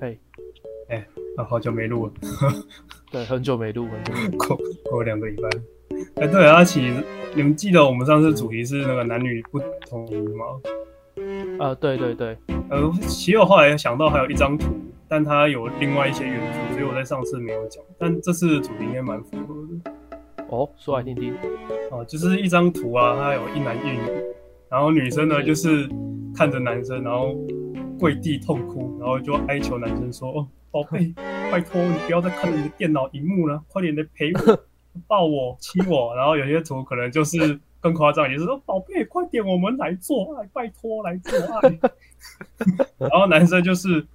嘿，啊，好久没录了，对，很久没录，很久没录。过过了两个礼拜。哎，对啊，阿奇，你们记得我们上次主题是那个男女不同意吗？啊，对对对，呃，其实我后来想到还有一张图，但它有另外一些元素，所以我在上次没有讲。但这次的主题应该蛮符合的。哦，说来听听。哦，就是一张图啊，它有一男一女，然后女生呢就是看着男生，然后跪地痛哭，然后就哀求男生说：“哦，宝贝，拜托你不要再看着你的电脑荧幕了，快点来陪我，抱我，亲我。”然后有些图可能就是更夸张，也是说：“宝贝，快点，我们来做爱，拜托来做爱。”然后男生就是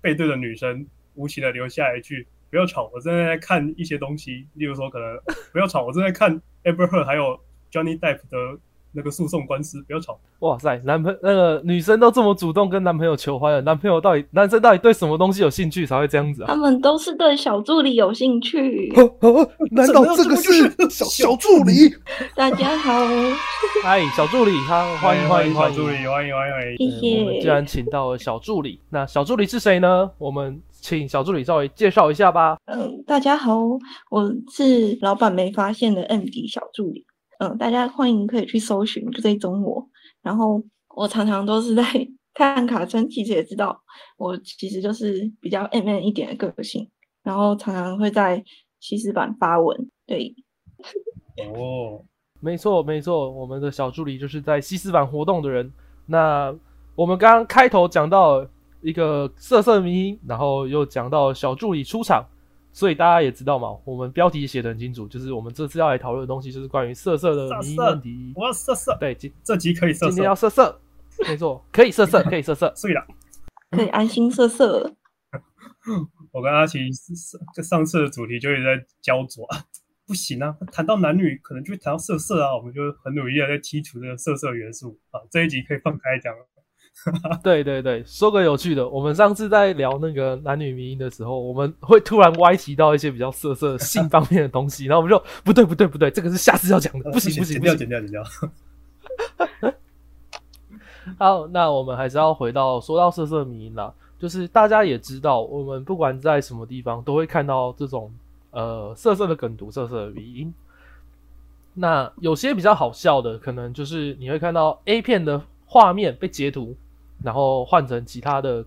背对着女生，无情的留下一句：“不要吵，我正在看一些东西，例如说可能不要吵，我正在看 Amber Heard 还有 Johnny Depp 的那个诉讼官司，不要吵。”哇塞，男朋那个女生都这么主动跟男朋友求欢了，男朋友到底男生到底对什么东西有兴趣才会这样子啊？他们都是对小助理有兴趣。哦哦，难道这个是小小助理？大家好，嗨，小助理，他欢迎欢迎欢迎小助理，欢迎欢迎。谢谢我们既。然请到了小助理，那小助理是谁呢？我们请小助理稍微介绍一下吧。嗯，大家好，我是老板没发现的 M D 小助理。嗯，大家欢迎可以去搜寻追踪我。然后我常常都是在 看卡村，其实也知道我其实就是比较 M N 一点的个性，然后常常会在西施版发文。对，哦，没错，没错，我们的小助理就是在西斯版活动的人。那我们刚刚开头讲到一个色色迷，然后又讲到小助理出场，所以大家也知道嘛，我们标题写的很清楚，就是我们这次要来讨论的东西就是关于色色的问题。我要色色，对，今这集可以色今天要色，色色，没错，可以色色，可以色色。睡了。可以安心色色。我跟阿奇上上次的主题就一直在焦灼，啊 不行啊，谈到男女可能就会谈到色色啊，我们就很努力的在剔除这个色色元素啊。这一集可以放开讲了，对对对，说个有趣的，我们上次在聊那个男女迷音的时候，我们会突然歪提到一些比较色色性方面的东西，然后我们就不对不对不对，这个是下次要讲的，不行不行剪掉不行。剪掉剪掉。好，那我们还是要回到说到色色迷音啦，就是大家也知道，我们不管在什么地方都会看到这种呃色色的梗图、色色的迷音。那有些比较好笑的，可能就是你会看到 A 片的画面被截图，然后换成其他的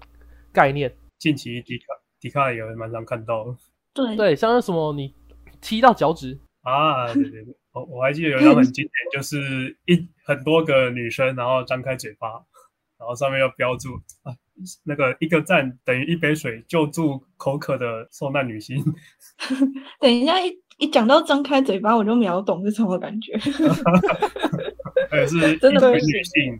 概念。近期迪卡迪卡也蛮常看到的对，对，像是什么你踢到脚趾，啊，对对对，我我还记得有一张很经典，就是一很多个女生，然后张开嘴巴，然后上面要标注啊，那个一个赞等于一杯水，救助口渴的受难女性。等一下一一讲到张开嘴巴，我就秒懂是什么感觉。真的一群不行女性，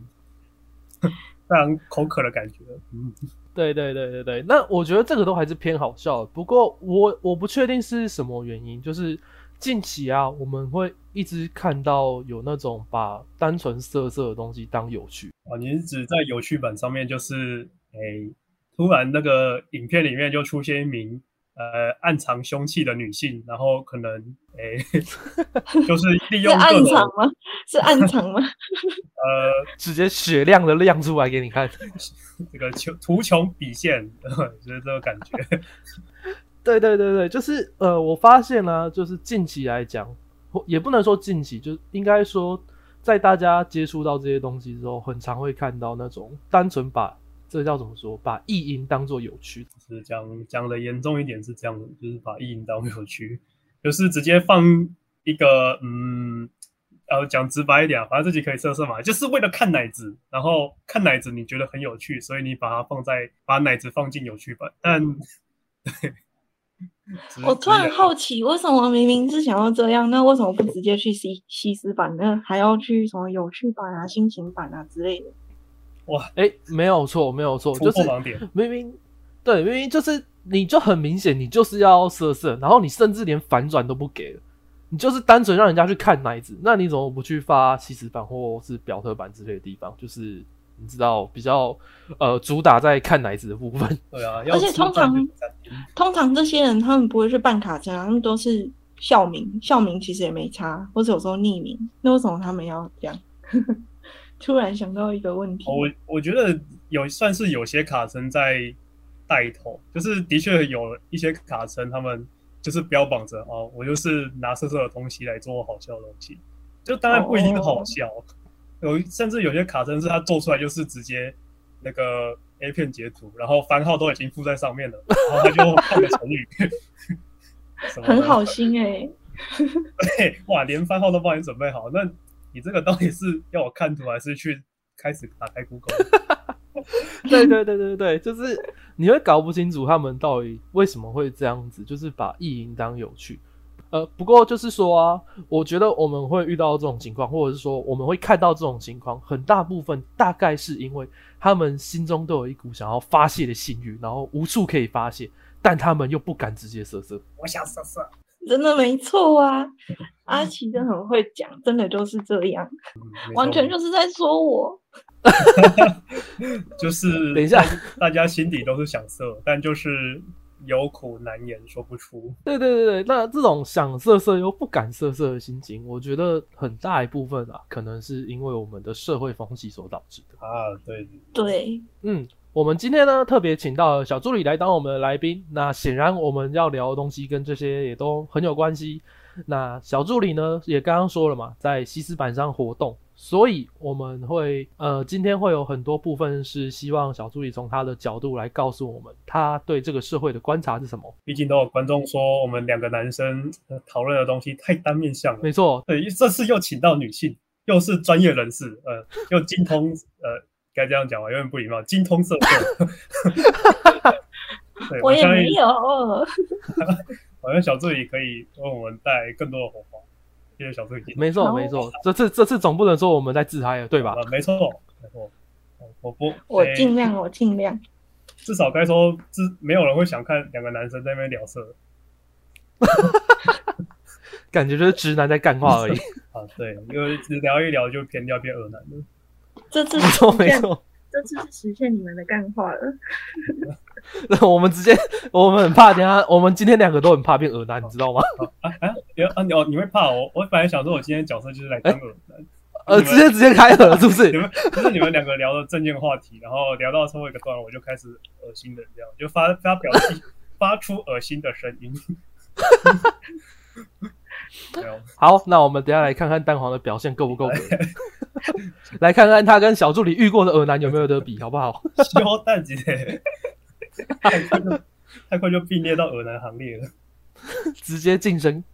非常口渴的感觉。嗯，对对对对对，那我觉得这个都还是偏好笑的。不过我我不确定是什么原因，就是近期啊，我们会一直看到有那种把单纯色色的东西当有趣。哦，你是指在有趣版上面，就是诶，突然那个影片里面就出现一名呃暗藏凶器的女性，然后可能诶，就是利用暗藏吗？是暗藏吗？呃直接血亮的亮出来给你看。这个穷图穷匕现，就是这个感觉。对对对对，就是呃，我发现呢、就是近期来讲，或也不能说近期，就应该说在大家接触到这些东西之后，很常会看到那种单纯把这叫怎么说，把意淫当做有趣。就是讲讲的严重一点是这样的，就是把意淫当有趣，就是直接放一个嗯，呃，讲直白一点啊，反正自己可以色色嘛，就是为了看奶子，然后看奶子你觉得很有趣，所以你把它放在把奶子放进有趣版，但对。我突然好奇，为什么明明是想要这样，那为什么不直接去西西斯版呢？还要去什么有趣版啊、心情版啊之类的？哇，哎，没有错，没有错，就是明明对，明明就是你就很明显，你就是要色色，然后你甚至连反转都不给了，你就是单纯让人家去看奶子，那你怎么不去发七十版或是表特版之类的地方？就是你知道比较呃主打在看奶子的部分。对啊，要而且通常通常这些人他们不会去办卡称啊，他们都是校名，校名其实也没差，或者有时候匿名。那为什么他们要这样？突然想到一个问题，我我觉得有算是有些卡神在带头，就是的确有一些卡层，他们就是标榜着哦，我就是拿色色的东西来做好笑的东西，就当然不一定好笑，有甚至有些卡称是他做出来就是直接那个 A 片截图，然后番号都已经附在上面了，然后他就放个成语，很好心哎，对，哇，连番号都帮你准备好，那你这个到底是要我看图还是去开始打开 Google？对对对对对，就是你会搞不清楚他们到底为什么会这样子，就是把意淫当有趣。呃，不过就是说啊，我觉得我们会遇到这种情况，或者是说我们会看到这种情况，很大部分大概是因为他们心中都有一股想要发泄的性欲，然后无处可以发泄，但他们又不敢直接色色。我想色色，真的没错啊！阿奇真的很会讲，真的就是这样，完全就是在说我。就是等一下，大家心底都是想色，但就是有苦难言，说不出。对对对对，那这种想色色又不敢色色的心情，我觉得很大一部分啊，可能是因为我们的社会风气所导致的啊。对对，嗯，我们今天呢特别请到小助理来当我们的来宾，那显然我们要聊的东西跟这些也都很有关系。那小助理呢也刚刚说了嘛，在西斯板上活动。所以我们会呃，今天会有很多部分是希望小助理从他的角度来告诉我们，他对这个社会的观察是什么。毕竟都有观众说我们两个男生讨论的东西太单面相了。没错，对，这次又请到女性，又是专业人士，呃，又精通，呃，该这样讲吧？有点不礼貌，精通色色。我也没有。好像小助理可以为我们带来更多的火花。谢谢小助理没错没错，这次这次总不能说我们在自嗨了，对吧？没错没错，我不，我尽量我尽量，至少该说，至没有人会想看两个男生在那边聊色，感觉就是直男在干话而已啊。对，因为只聊一聊就偏掉变恶男了。这次没错没错，这次是实现你们的干话了。那 我们直接，我们很怕，等下我们今天两个都很怕变耳男，你知道吗？啊 啊！啊你哦，你会怕我？我本来想说，我今天角色就是来当耳男，呃，直接直接开耳是不是？你们不是你们两个聊的正经话题，然后聊到最后一个段落，我就开始恶心的这样，就发发表发出恶心的声音。好，那我们等下来看看蛋黄的表现够不够格，来看看他跟小助理遇过的耳男有没有得比，好不好？肖蛋姐。太快就太快就并列到耳男行列了，直接晋升。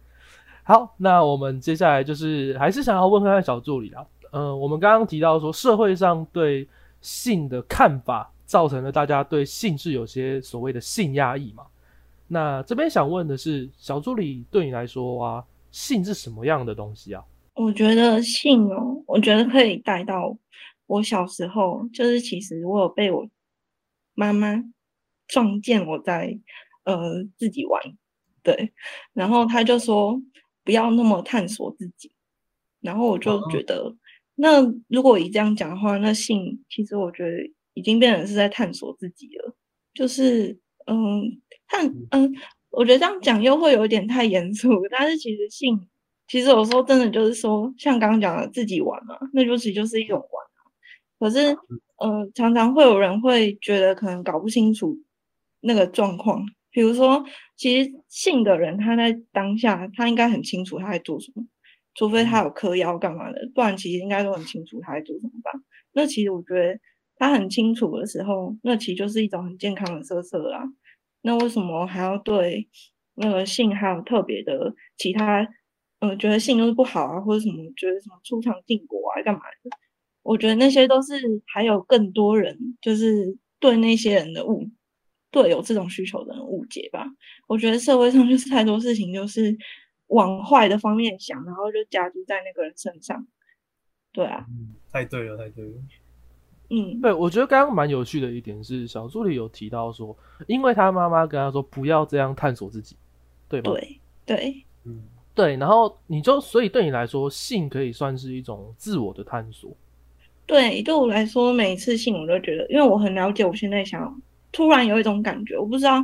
好，那我们接下来就是还是想要问看看小助理啊，嗯，我们刚刚提到说社会上对性的看法，造成了大家对性是有些所谓的性压抑嘛？那这边想问的是，小助理对你来说啊，性是什么样的东西啊？我觉得性哦，我觉得可以带到我小时候，就是其实我有被我妈妈。撞见我在呃自己玩，对，然后他就说不要那么探索自己，然后我就觉得，那如果以这样讲的话，那性其实我觉得已经变成是在探索自己了，就是嗯探嗯，我觉得这样讲又会有点太严肃，但是其实性其实有时候真的就是说，像刚刚讲的自己玩嘛，那就其实就是一种玩啊，可是呃常常会有人会觉得可能搞不清楚。那个状况，比如说，其实性的人他在当下，他应该很清楚他在做什么，除非他有嗑药干嘛的，不然其实应该都很清楚他在做什么吧。那其实我觉得他很清楚的时候，那其实就是一种很健康的色色啦。那为什么还要对那个性还有特别的其他，嗯，觉得性都是不好啊，或者什么觉得什么出场禁果啊干嘛的？我觉得那些都是还有更多人就是对那些人的误。对有这种需求的人误解吧，我觉得社会上 就是太多事情就是往坏的方面想，然后就加注在那个人身上。对啊，太对了，太对了。嗯，对，我觉得刚刚蛮有趣的一点是，小助理有提到说，因为他妈妈跟他说不要这样探索自己，对吗？对对，嗯，对。然后你就所以对你来说，性可以算是一种自我的探索。对，对我来说，每一次性我都觉得，因为我很了解我现在想。突然有一种感觉，我不知道，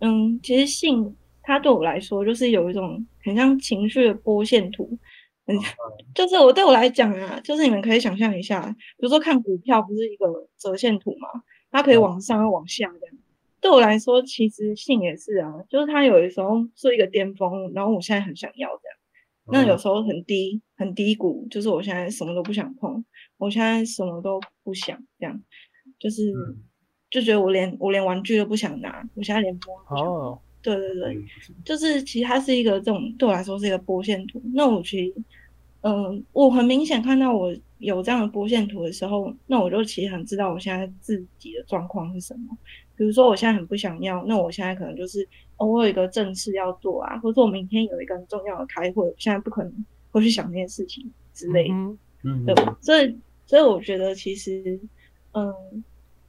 嗯，其实性它对我来说就是有一种很像情绪的波线图，嗯，就是我对我来讲啊，就是你们可以想象一下，比如说看股票不是一个折线图嘛，它可以往上又往下这样，对我来说，其实性也是啊，就是它有的时候是一个巅峰，然后我现在很想要这样。那有时候很低很低谷，就是我现在什么都不想碰，我现在什么都不想这样，就是就觉得我连我连玩具都不想拿，我现在连摸不想。对对对，就是其实它是一个这种对我来说是一个波线图。那我其实，嗯，我很明显看到我有这样的波线图的时候，那我就其实很知道我现在自己的状况是什么。比如说我现在很不想要，那我现在可能就是。我有一个正事要做啊，或者我明天有一个很重要的开会，我现在不可能会去想那件事情之类的，嗯，对吧？所以，所以我觉得其实，嗯，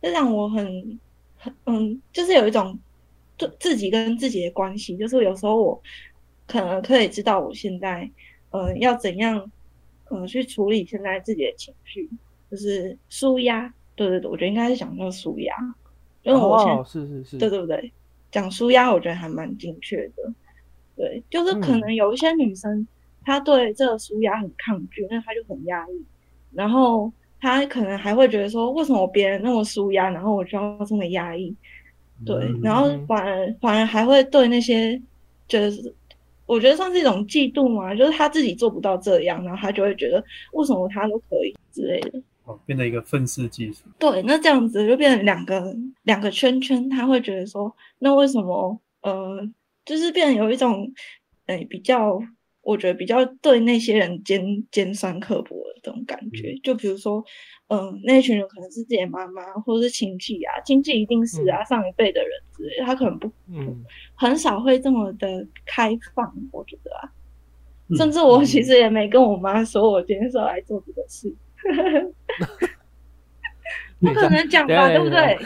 这让我很很嗯，就是有一种对自己跟自己的关系，就是有时候我可能可以知道我现在，嗯，要怎样，嗯，去处理现在自己的情绪，就是舒压，对对对，我觉得应该是想说舒压，因为我现在是是是，对对不对？讲舒压，我觉得还蛮精确的。对，就是可能有一些女生，她对这个舒压很抗拒，那她就很压抑，然后她可能还会觉得说，为什么别人那么舒压，然后我就要这么压抑？对，然后反而反而还会对那些，就是我觉得算是一种嫉妒嘛，就是她自己做不到这样，然后她就会觉得为什么她都可以之类的。变成一个愤世嫉俗，对，那这样子就变成两个两个圈圈，他会觉得说，那为什么呃，就是变成有一种，诶比较，我觉得比较对那些人尖尖酸刻薄的这种感觉。就比如说，嗯，那群人可能是自己的妈妈或者是亲戚啊，亲戚一定是啊，上一辈的人之类，他可能不，嗯，很少会这么的开放。我觉得啊，甚至我其实也没跟我妈说，我今天是要来做这个事。不可能讲吧，对不对？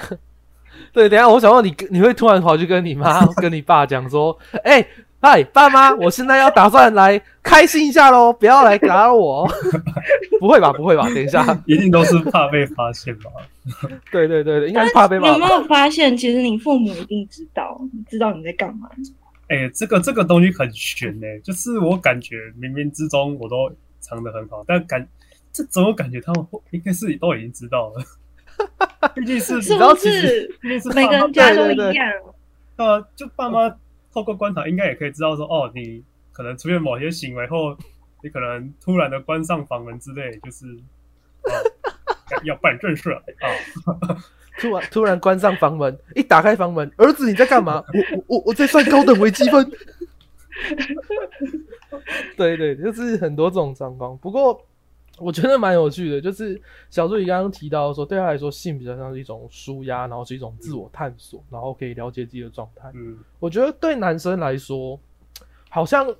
对，等下我想问你，你会突然跑去跟你妈、跟你爸讲说：“哎，嗨，爸妈，我现在要打算来开心一下喽，不要来打扰我。”不会吧？不会吧？等一下，一定都是怕被发现吧？对对对对，应该是怕被。有没有发现，其实你父母一定知道，知道你在干嘛？哎，这个这个东西很悬呢，就是我感觉冥冥之中我都藏得很好，但感。这怎么感觉他们应该是都已经知道了？毕竟是，是不是？毕竟是每个人家都一样。呃，就爸妈透过观察，应该也可以知道说，哦，你可能出现某些行为后，你可能突然的关上房门之类，就是 要办正事啊。突然突然关上房门，一打开房门，儿子你在干嘛？我我我我在算高等微积分。对对，就是很多这种状况。不过。我觉得蛮有趣的，就是小助理刚刚提到说，对他来说，性比较像是一种舒压，然后是一种自我探索，然后可以了解自己的状态。嗯，我觉得对男生来说，好像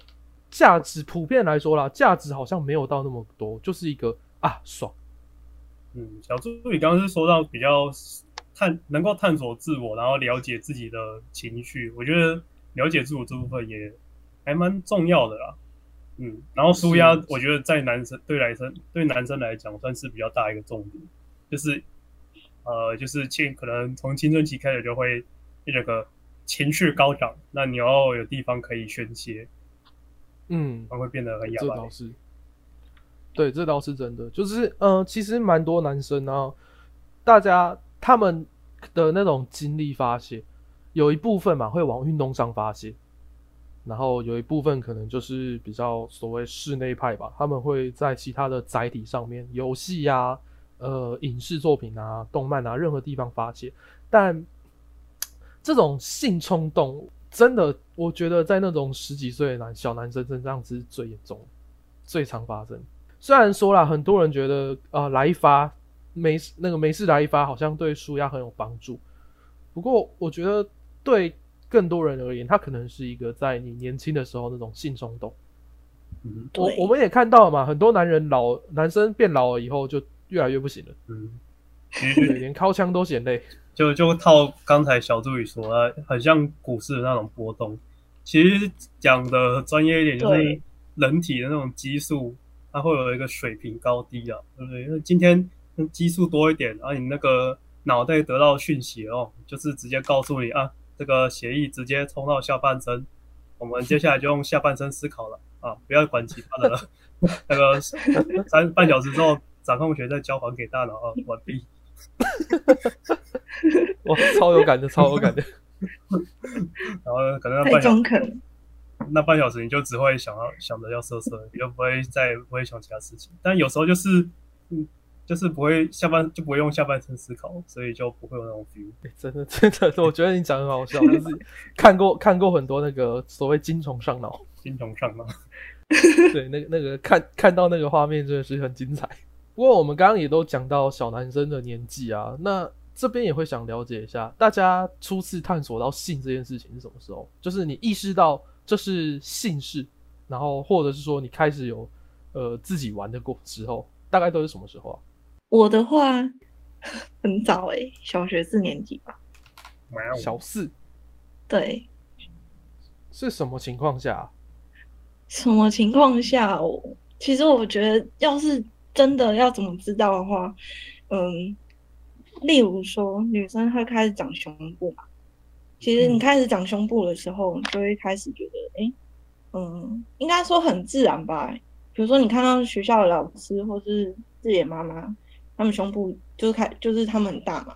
价值普遍来说啦，价值好像没有到那么多，就是一个啊爽。嗯，小助理刚刚是说到比较探能够探索自我，然后了解自己的情绪，我觉得了解自我这部分也还蛮重要的啦。嗯，然后舒压，我觉得在男生对男生对男生来讲算是比较大一个重点，就是呃，就是青可能从青春期开始就会这个情绪高涨，那你要有地方可以宣泄，嗯，会变得很哑巴。这倒是，对，这倒是真的。就是呃，其实蛮多男生啊，大家他们的那种精力发泄，有一部分嘛会往运动上发泄。然后有一部分可能就是比较所谓室内派吧，他们会在其他的载体上面，游戏呀、呃影视作品啊、动漫啊，任何地方发泄。但这种性冲动，真的，我觉得在那种十几岁的男小男生身上是最严重、最常发生。虽然说了，很多人觉得啊，来一发没那个没事来一发，好像对舒压很有帮助。不过我觉得对。更多人而言，它可能是一个在你年轻的时候那种性冲动。嗯，我我们也看到了嘛，很多男人老男生变老了以后就越来越不行了。嗯，连靠枪都嫌累。就就套刚才小助理说，很像股市的那种波动。其实讲的专业一点，就是人体的那种激素，它会有一个水平高低啊，对不对？因为今天激素多一点，然后你那个脑袋得到讯息哦，就是直接告诉你啊。这个协议直接冲到下半身，我们接下来就用下半身思考了啊！不要管其他的了，那个三半小时之后，掌控权再交还给大脑啊！完毕。哇，超有感的，超有感的。然后可能那太半小中肯。那半小时你就只会想要想着要色色，你就不会再不会想其他事情。但有时候就是嗯，就是不会下半就不会用下半身思考，所以就不会有那种 feel。欸真的真的，我觉得你讲得很好笑，就是看过看过很多那个所谓精虫上脑，精虫上脑。对，那个那个看看到那个画面真的是很精彩。不过我们刚刚也都讲到小男生的年纪啊，那这边也会想了解一下，大家初次探索到性这件事情是什么时候？就是你意识到这是性事，然后或者是说你开始有呃自己玩的过之后，大概都是什么时候啊？我的话很早诶、小学四年级吧。小四。对，是什么情况下啊、什么情况下我其实我觉得，要是真的要怎么知道的话，嗯，例如说女生会开始长胸部嘛，其实你开始长胸部的时候，你就会开始觉得，哎、嗯，应该说很自然吧。比如说你看到学校的老师或是自己的妈妈，他们胸部就是开，就是他们很大嘛，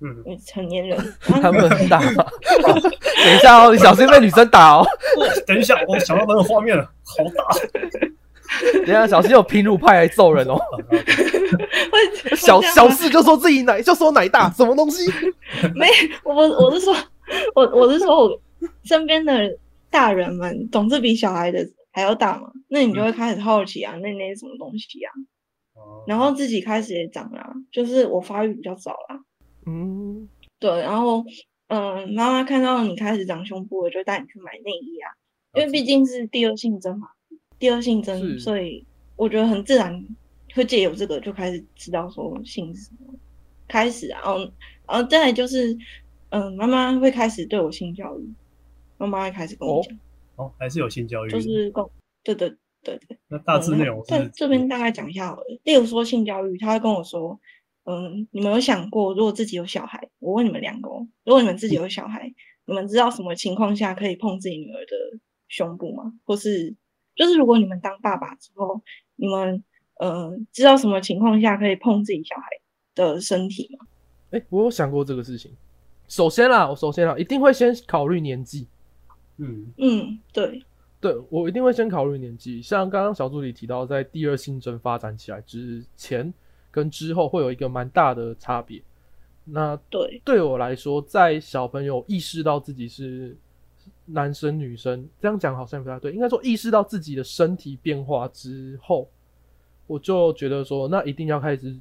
嗯，成年人，他们很大等一下哦，你小心被女生打哦。等一下，我想到那个画面了，好大。等一下小心有平乳派来揍人哦。小小事就说自己奶就说奶大，什么东西？没，我我是说，我我是说我身边的大人们总是比小孩的还要大嘛，那你就会开始好奇啊，那那是什么东西啊？哦。然后自己开始也长啦，就是我发育比较早啦，嗯，对，然后嗯，妈妈看到你开始长胸部我，就带你去买内衣啊，因为毕竟是第二性征嘛，第二性征，所以我觉得很自然会借由这个就开始知道说性是什么，开始啊，然后然后再来就是，嗯，妈妈会开始对我性教育，妈妈会开始跟我哦。讲，哦，还是有性教育，就是跟对对对对，那大致内容在是这边大概讲一下好了。例如说性教育，他会跟我说，嗯，你们有想过，如果自己有小孩，我问你们两个哦，如果你们自己有小孩，你们知道什么情况下可以碰自己女儿的胸部吗？或是就是如果你们当爸爸之后，你们呃知道什么情况下可以碰自己小孩的身体吗？哎、我有想过这个事情。首先啦，我首先啦，一定会先考虑年纪。嗯嗯，对，对我一定会先考虑年纪。像刚刚小助理提到，在第二性征发展起来之前跟之后会有一个蛮大的差别。那对，对我来说，在小朋友意识到自己是男生女生，这样讲好像不太对，应该说意识到自己的身体变化之后，我就觉得说，那一定要开始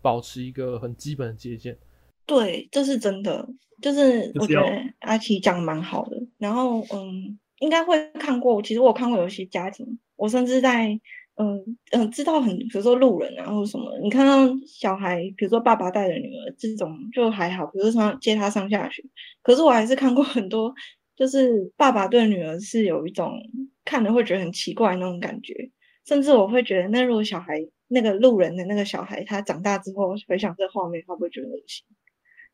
保持一个很基本的界限。对，这是真的，就是我觉得阿奇讲的蛮好的。然后，嗯，应该会看过，其实我看过有些家庭，我甚至在，嗯嗯，知道很，比如说路人啊或者什么，你看到小孩，比如说爸爸带着女儿这种就还好，比如说上接他上下学，可是我还是看过很多，就是爸爸对女儿是有一种看了会觉得很奇怪那种感觉，甚至我会觉得，那如果小孩那个路人的那个小孩，他长大之后回想这画面，他会不会觉得恶心。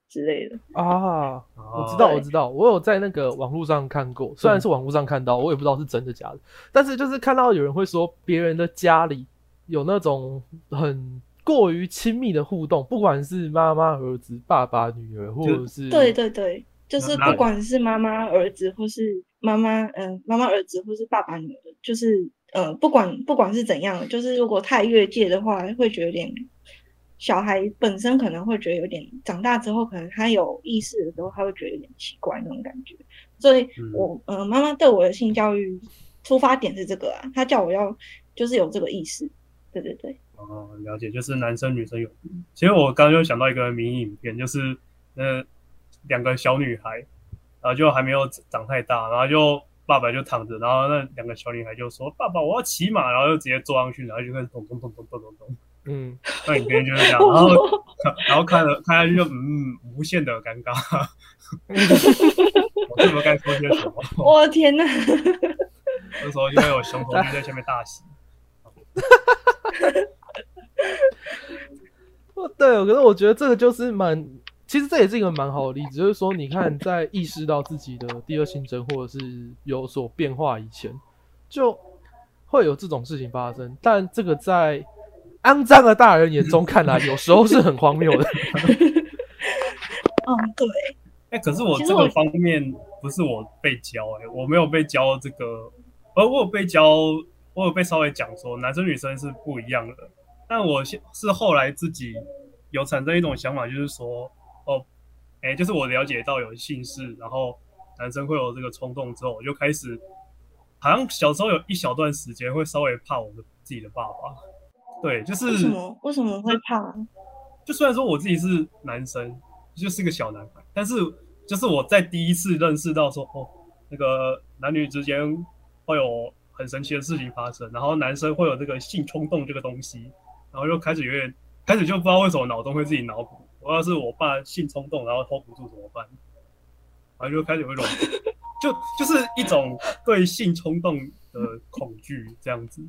之类的？啊，我哦知道，我知道，我有在那个网络上看过，虽然是网络上看到，我也不知道是真的假的，但是就是看到有人会说别人的家里有那种很过于亲密的互动，不管是妈妈、儿子、爸爸、女儿，或者是对对对，就是不管是妈妈儿子，或是妈妈嗯妈妈儿子，或是爸爸女儿，就是呃不管不管是怎样，就是如果太越界的话，会觉得有点小孩本身可能会觉得有点长大之后，可能他有意识的时候，他会觉得有点奇怪那种感觉。所以嗯我呃妈妈对我的性教育出发点是这个啊，她叫我要就是有这个意识。对对对，哦，了解，就是男生女生有。其实我刚刚就想到一个迷你影片，就是那两个小女孩，然后就还没有长太大，然后就爸爸就躺着，然后那两个小女孩就说：“爸爸，我要骑马。”然后就直接坐上去，然后就开始咚咚咚咚咚咚咚。嗯，那影片就是这样，然后然后看了看下去就嗯，无限的尴尬。我是不是该说些什么？我的天呐！那时候因为我熊头就在下面大喜。哦对，可是我觉得这个就是蛮，其实这也是一个蛮好的例子，就是说，你看，在意识到自己的第二性征或者是有所变化以前，就会有这种事情发生，但这个在肮脏的大人眼中看来，有时候是很荒谬的。嗯，对，哎、可是我这个方面不是我被教、哎，我没有被教这个，而我有被教，我有被稍微讲说男生女生是不一样的。但我现是后来自己有产生一种想法，就是说，哦，哎、就是我了解到有姓氏，然后男生会有这个冲动之后，我就开始，好像小时候有一小段时间会稍微怕我的自己的爸爸。对，就是为什么为什么会怕？就虽然说我自己是男生，就是个小男孩，但是就是我在第一次认识到说，哦，那个男女之间会有很神奇的事情发生，然后男生会有这个性冲动这个东西，然后就开始有点，开始就不知道为什么脑中会自己脑补，我要是我爸性冲动，然后 hold 不住怎么办？然后就开始有一种，就就是一种对性冲动的恐惧这样子，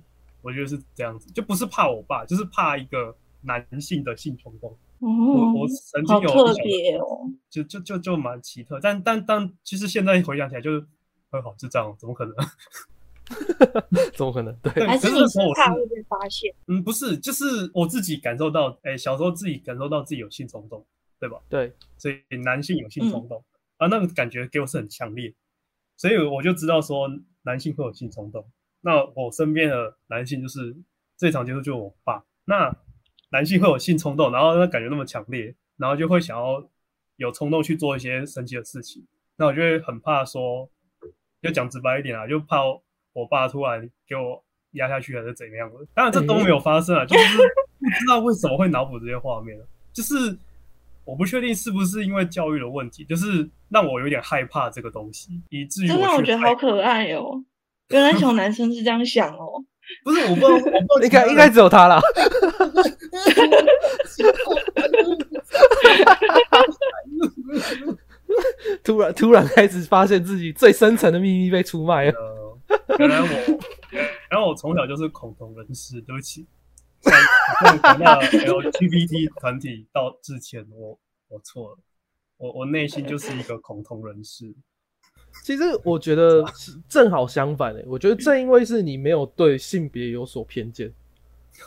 我觉得是这样子，就不是怕我爸，就是怕一个男性的性冲动。我哦我，曾经有特别哦。就就就就蛮奇特，但但但其实现在回想起来就是很好智障，怎么可能？怎么可能？对，对可是还是你是怕会被发现？嗯，不是，就是我自己感受到，哎、小时候自己感受到自己有性冲动，对吧？对，所以男性有性冲动、啊，那个感觉给我是很强烈，所以我就知道说男性会有性冲动。那我身边的男性就是最常接触就是我爸，那男性会有性冲动，然后那感觉那么强烈，然后就会想要有冲动去做一些神奇的事情。那我就会很怕说，就讲直白一点啊，就怕我爸突然给我压下去还是怎么样的。当然这都没有发生啊，就是不知道为什么会脑补这些画面，就是我不确定是不是因为教育的问题，就是让我有点害怕这个东西，以至于真的，我觉得好可爱哦。原来小男生是这样想哦。不是我 应该应该只有他啦。突然突然开始发现自己最深层的秘密被出卖了。呃，原来我，然后我从小就是恐同人士，对不起。在在谈到 LGBT 团体到之前，我我错了，我我内心就是一个恐同人士。其实我觉得正好相反诶、我觉得正因为是你没有对性别有所偏见，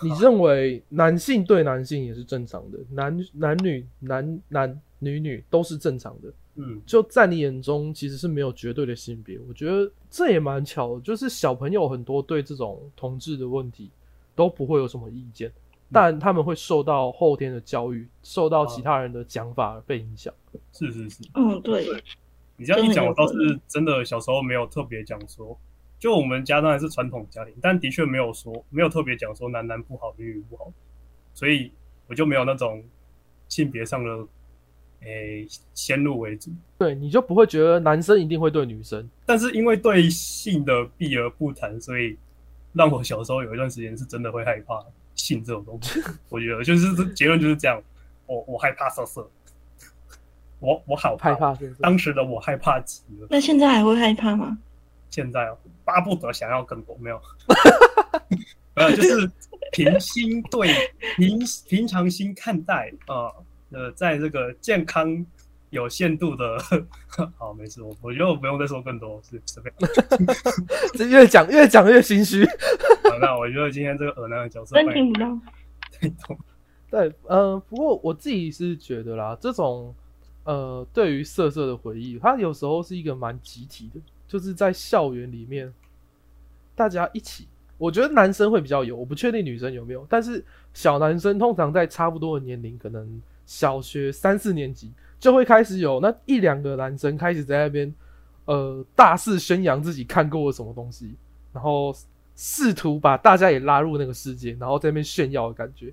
你认为男性对男性也是正常的，男男女男男女女都是正常的，嗯，就在你眼中其实是没有绝对的性别。我觉得这也蛮巧的，就是小朋友很多对这种同志的问题都不会有什么意见，但他们会受到后天的教育，受到其他人的讲法而被影响。是是是，嗯，对，你这样一讲，我倒是真的小时候没有特别讲说，就我们家当然是传统家庭，但的确没有说没有特别讲说男男不好，女女不好，所以我就没有那种性别上的诶、先入为主。对，你就不会觉得男生一定会对女生。但是因为对性的避而不谈，所以让我小时候有一段时间是真的会害怕性这种东西。我觉得就是这结论就是这样，我我害怕色色，我我好害怕是不是？当时的我害怕极了。那现在还会害怕吗？现在哦，巴不得想要更多，没有，没 有，就是平心对平平常心看待啊，呃，在这个健康有限度的，好，没事，我我觉得我不用再说更多，是是非常这越讲越讲越心虚。好。那我觉得今天这个耳男的角色真听不到。对，呃，不过我自己是觉得啦，这种呃，对于色色的回忆，它有时候是一个蛮集体的，就是在校园里面，大家一起。我觉得男生会比较有，我不确定女生有没有，但是小男生通常在差不多的年龄，可能小学三四年级就会开始有那一两个男生开始在那边呃大肆宣扬自己看过的什么东西，然后试图把大家也拉入那个世界，然后在那边炫耀的感觉。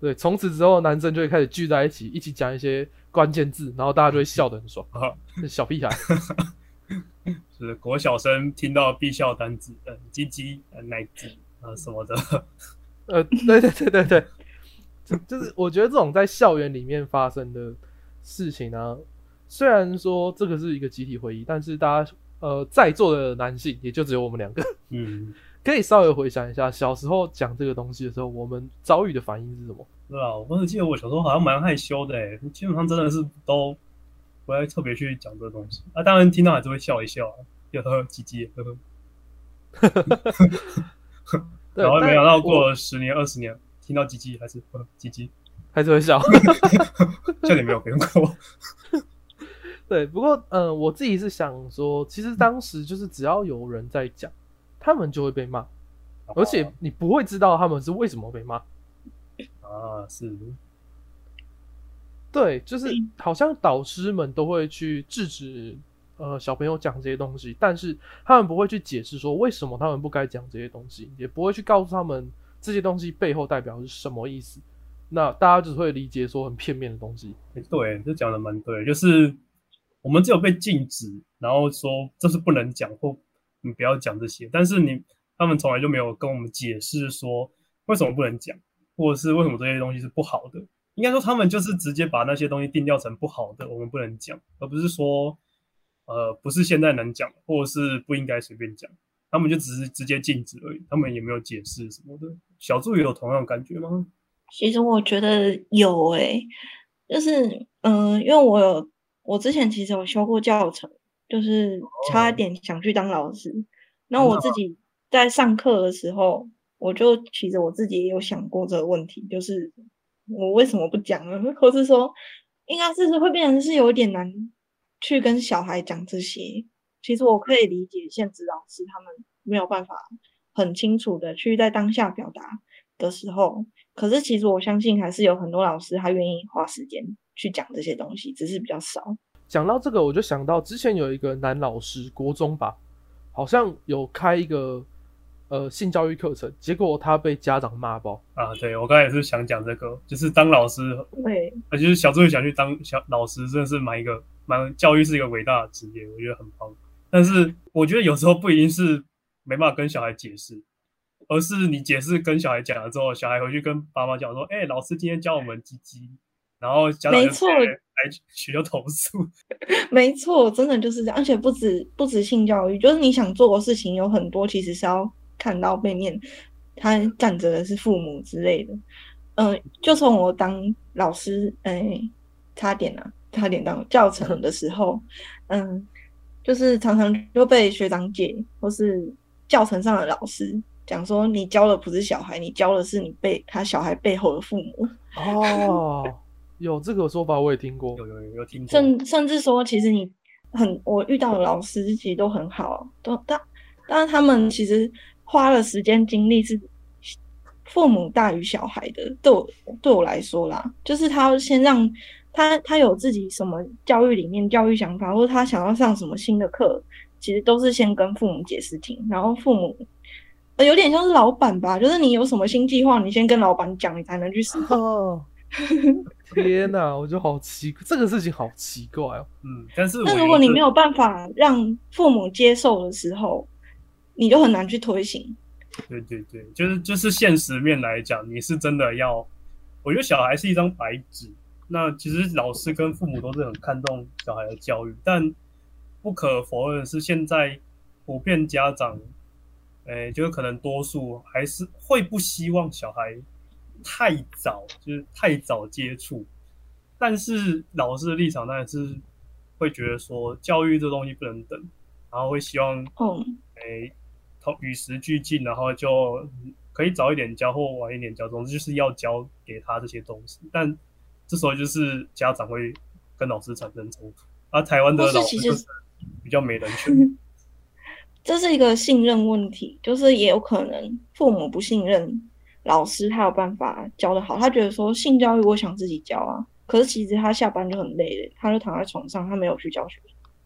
对，从此之后，男生就会开始聚在一起，一起讲一些关键字，然后大家就会笑得很爽。啊 小屁孩，是国小生听到必笑单字，呃，鸡鸡、呃，奶子啊什么的，呃，对对对对对，就就是我觉得这种在校园里面发生的事情呢、虽然说这个是一个集体回忆，但是大家呃在座的男性也就只有我们两个，嗯，可以稍微回想一下小时候讲这个东西的时候，我们遭遇的反应是什么？对啊，我记得我小时候好像蛮害羞的，诶，基本上真的是都不会特别去讲这个东西。啊，当然听到还是会笑一笑啊，就呵呵鸡鸡，呵呵。对，然后没想到过了十年二十年，听到鸡鸡还是呵鸡鸡。还是会笑。笑点没有变过。对，不过呃，我自己是想说，其实当时就是只要有人在讲，他们就会被骂，而且你不会知道他们是为什么被骂。啊，是，对，就是好像导师们都会去制止呃小朋友讲这些东西，但是他们不会去解释说为什么他们不该讲这些东西，也不会去告诉他们这些东西背后代表是什么意思。那大家只会理解说很片面的东西。对，这讲的蛮对，就是我们只有被禁止，然后说这是不能讲或你不要讲这些，但是你他们从来就没有跟我们解释说为什么不能讲，或者是为什么这些东西是不好的。应该说他们就是直接把那些东西定调成不好的，我们不能讲，而不是说呃不是现在能讲，或者是不应该随便讲。他们就只是直接禁止而已，他们也没有解释什么的。小助也有同样感觉吗？其实我觉得有诶、就是嗯，因为我有我之前其实有修过教程，就是差一点想去当老师。那我自己在上课的时候，我就其实我自己也有想过这个问题，就是我为什么不讲呢？或是说，应该是会变成是有一点难去跟小孩讲这些。其实我可以理解现职老师他们没有办法很清楚的去在当下表达的时候，可是其实我相信还是有很多老师他愿意花时间去讲这些东西，只是比较少。讲到这个，我就想到之前有一个男老师，国中吧，好像有开一个呃性教育课程，结果他被家长骂爆。啊，对我刚才也是想讲这个，就是当老师，对，呃，就是小助理想去当小老师，真的是蛮一个蛮教育是一个伟大的职业，我觉得很棒。但是我觉得有时候不一定是没办法跟小孩解释，而是你解释跟小孩讲了之后，小孩回去跟爸妈讲说：“哎、老师今天教我们鸡鸡。”然后家长就没错来学校投诉。没错，真的就是这样，而且不止不止性教育，就是你想做的事情有很多，其实是要看到背面他站着的是父母之类的。嗯、就从我当老师，哎、差点啊，差点当教程的时候，嗯，就是常常就被学长姐或是教程上的老师讲说，你教的不是小孩，你教的是你背他小孩背后的父母。哦，有这个说法我也听过有。有有有听过？甚甚至说，其实你很我遇到的老师其实都很好，都但但是他们其实花了时间精力是父母大于小孩的。对我对我来说啦，就是他要先让他他有自己什么教育理念、教育想法，或者他想要上什么新的课，其实都是先跟父母解释听，然后父母。呃有点像是老板吧，就是你有什么新计划，你先跟老板讲，你才能去实行。哦，天哪，我觉得好奇，这个事情好奇怪哦。嗯，但是我那如果你没有有办法让父母接受的时候，你就很难去推行。对对对，就是就是现实面来讲，你是真的要，我觉得小孩是一张白纸。那其实老师跟父母都是很看重小孩的教育，但不可否认的是，现在普遍家长，诶，就是可能多数还是会不希望小孩太早，就是太早接触。但是老师的立场当然是会觉得说，教育这东西不能等，然后会希望嗯，诶，同与时俱进，然后就可以早一点教或晚一点教，总之就是要教给他这些东西。但这时候就是家长会跟老师产生冲突，而、台湾的老师就是比较没人权。这是一个信任问题，就是也有可能父母不信任老师，他有办法教的好，他觉得说性教育我想自己教啊，可是其实他下班就很累了，他就躺在床上，他没有去教学，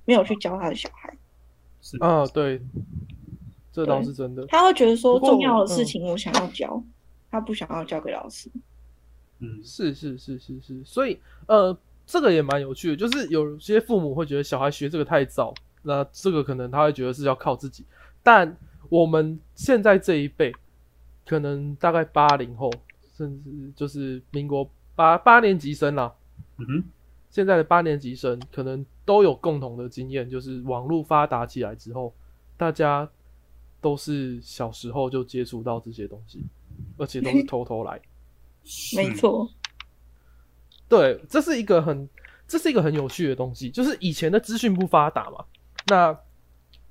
没有去教他的小孩，是啊，对，这倒是真的。他会觉得说重要的嗯事情我想要教，他不想要交给老师。嗯，是是是是是，所以呃，这个也蛮有趣的，就是有些父母会觉得小孩学这个太早，那这个可能他会觉得是要靠自己，但我们现在这一辈，可能大概八零后，甚至就是民国八八年级生啦，嗯哼，现在的八年级生可能都有共同的经验，就是网络发达起来之后，大家都是小时候就接触到这些东西，而且都是偷偷来。没错，对，这是一个很，这是一个很有趣的东西，就是以前的资讯不发达嘛，那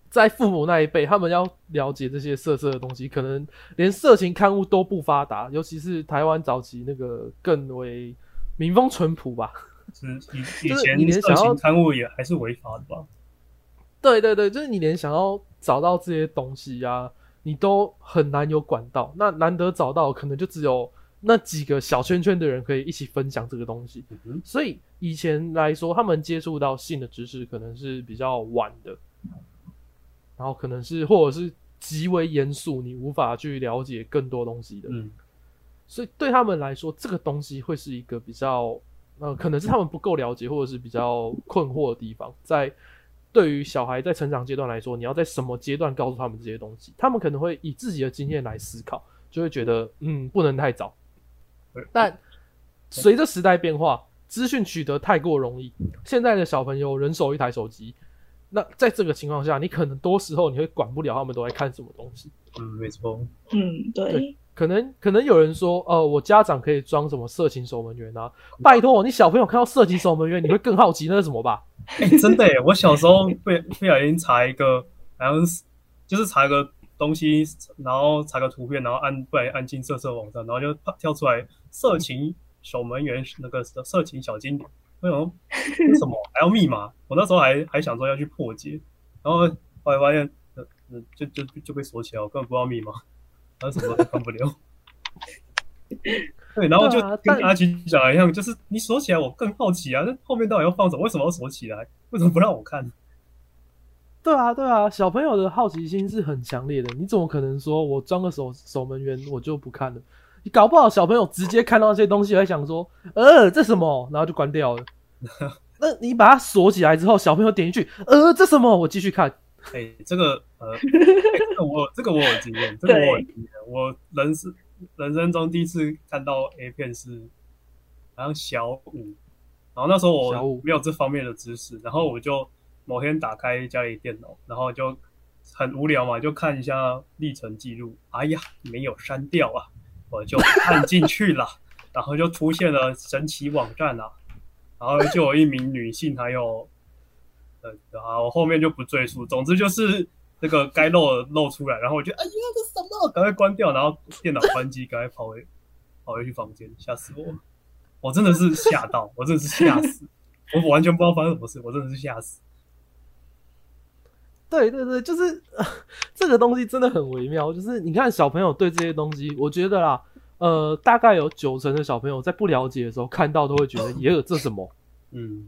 在父母那一辈，他们要了解这些色色的东西，可能连色情刊物都不发达，尤其是台湾早期那个更为民风淳朴吧。是以以前 你连想要色情刊物也还是违法的吧？对对对，就是你连想要找到这些东西呀、你都很难有管道。那难得找到，可能就只有那几个小圈圈的人可以一起分享这个东西。嗯，所以以前来说，他们接触到性的知识可能是比较晚的，然后可能是或者是极为严肃，你无法去了解更多东西的。嗯，所以对他们来说，这个东西会是一个比较呃，可能是他们不够了解，或者是比较困惑的地方。在对于小孩在成长阶段来说，你要在什么阶段告诉他们这些东西，他们可能会以自己的经验来思考，就会觉得嗯，不能太早。但随着时代变化，资讯取得太过容易，现在的小朋友人手一台手机，那在这个情况下，你可能多时候你会管不了他们都在看什么东西。嗯，没错，嗯，对对，可能可能有人说，呃，我家长可以装什么色情守门员啊？拜托，你小朋友看到色情守门员，你会更好奇那是什么吧？哎、真的耶！我小时候不不小心查一个，好像是就是查一个东西，然后查个图片，然后按不然按进色色网站，然后就跳出来色情守门员那个色情小精灵。我想为什么还要密码？我那时候还还想说要去破解，然后后来发现，呃，就就就被锁起来，我根本不知道密码，然后什么都看不了。对，然后就跟阿奇讲的一样，就是你锁起来，我更好奇啊，那后面到底要放什么？为什么要锁起来？为什么不让我看？对啊，对啊，小朋友的好奇心是很强烈的。你怎么可能说我装个守守门员我就不看了？你搞不好小朋友直接看到那些东西，还想说，呃，这什么？然后就关掉了。那你把它锁起来之后，小朋友点进去，呃，这什么？我继续看。哎、这个呃，哎这个我这个我有经验，这个我有经验。我人是人生中第一次看到 A 片是好像小五，然后那时候我没有这方面的知识，然后我就某天打开家里电脑，然后就很无聊嘛，就看一下历程记录。哎呀，没有删掉啊，我就看进去了，然后就出现了神奇网站啊，然后就有一名女性，还有呃，好，我后面就不赘述。总之就是这个该露的露出来，然后我就哎呀，这什么？赶快关掉，然后电脑关机，赶快跑回跑回去房间，吓死我！我真的是吓到，我真的是吓死，我完全不知道发生什么事，我真的是吓死。对对对，就是、呃 这个东西真的很微妙。就是你看小朋友对这些东西，我觉得啦，呃，大概有九成的小朋友在不了解的时候看到都会觉得，耶，这什么？嗯，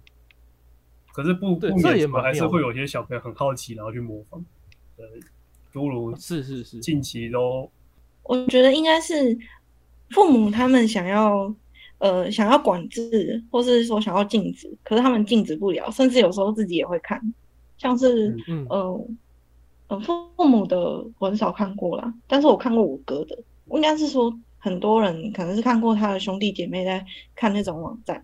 可是不对这也不免，还是会有些小朋友很好奇，然后去模仿。呃，诸如是是是，近期都我觉得应该是父母他们想要呃想要管制，或是说想要禁止，可是他们禁止不了，甚至有时候自己也会看，像是嗯呃呃父父母的我很少看过啦，但是我看过我哥的，应该是说很多人可能是看过他的兄弟姐妹在看那种网站，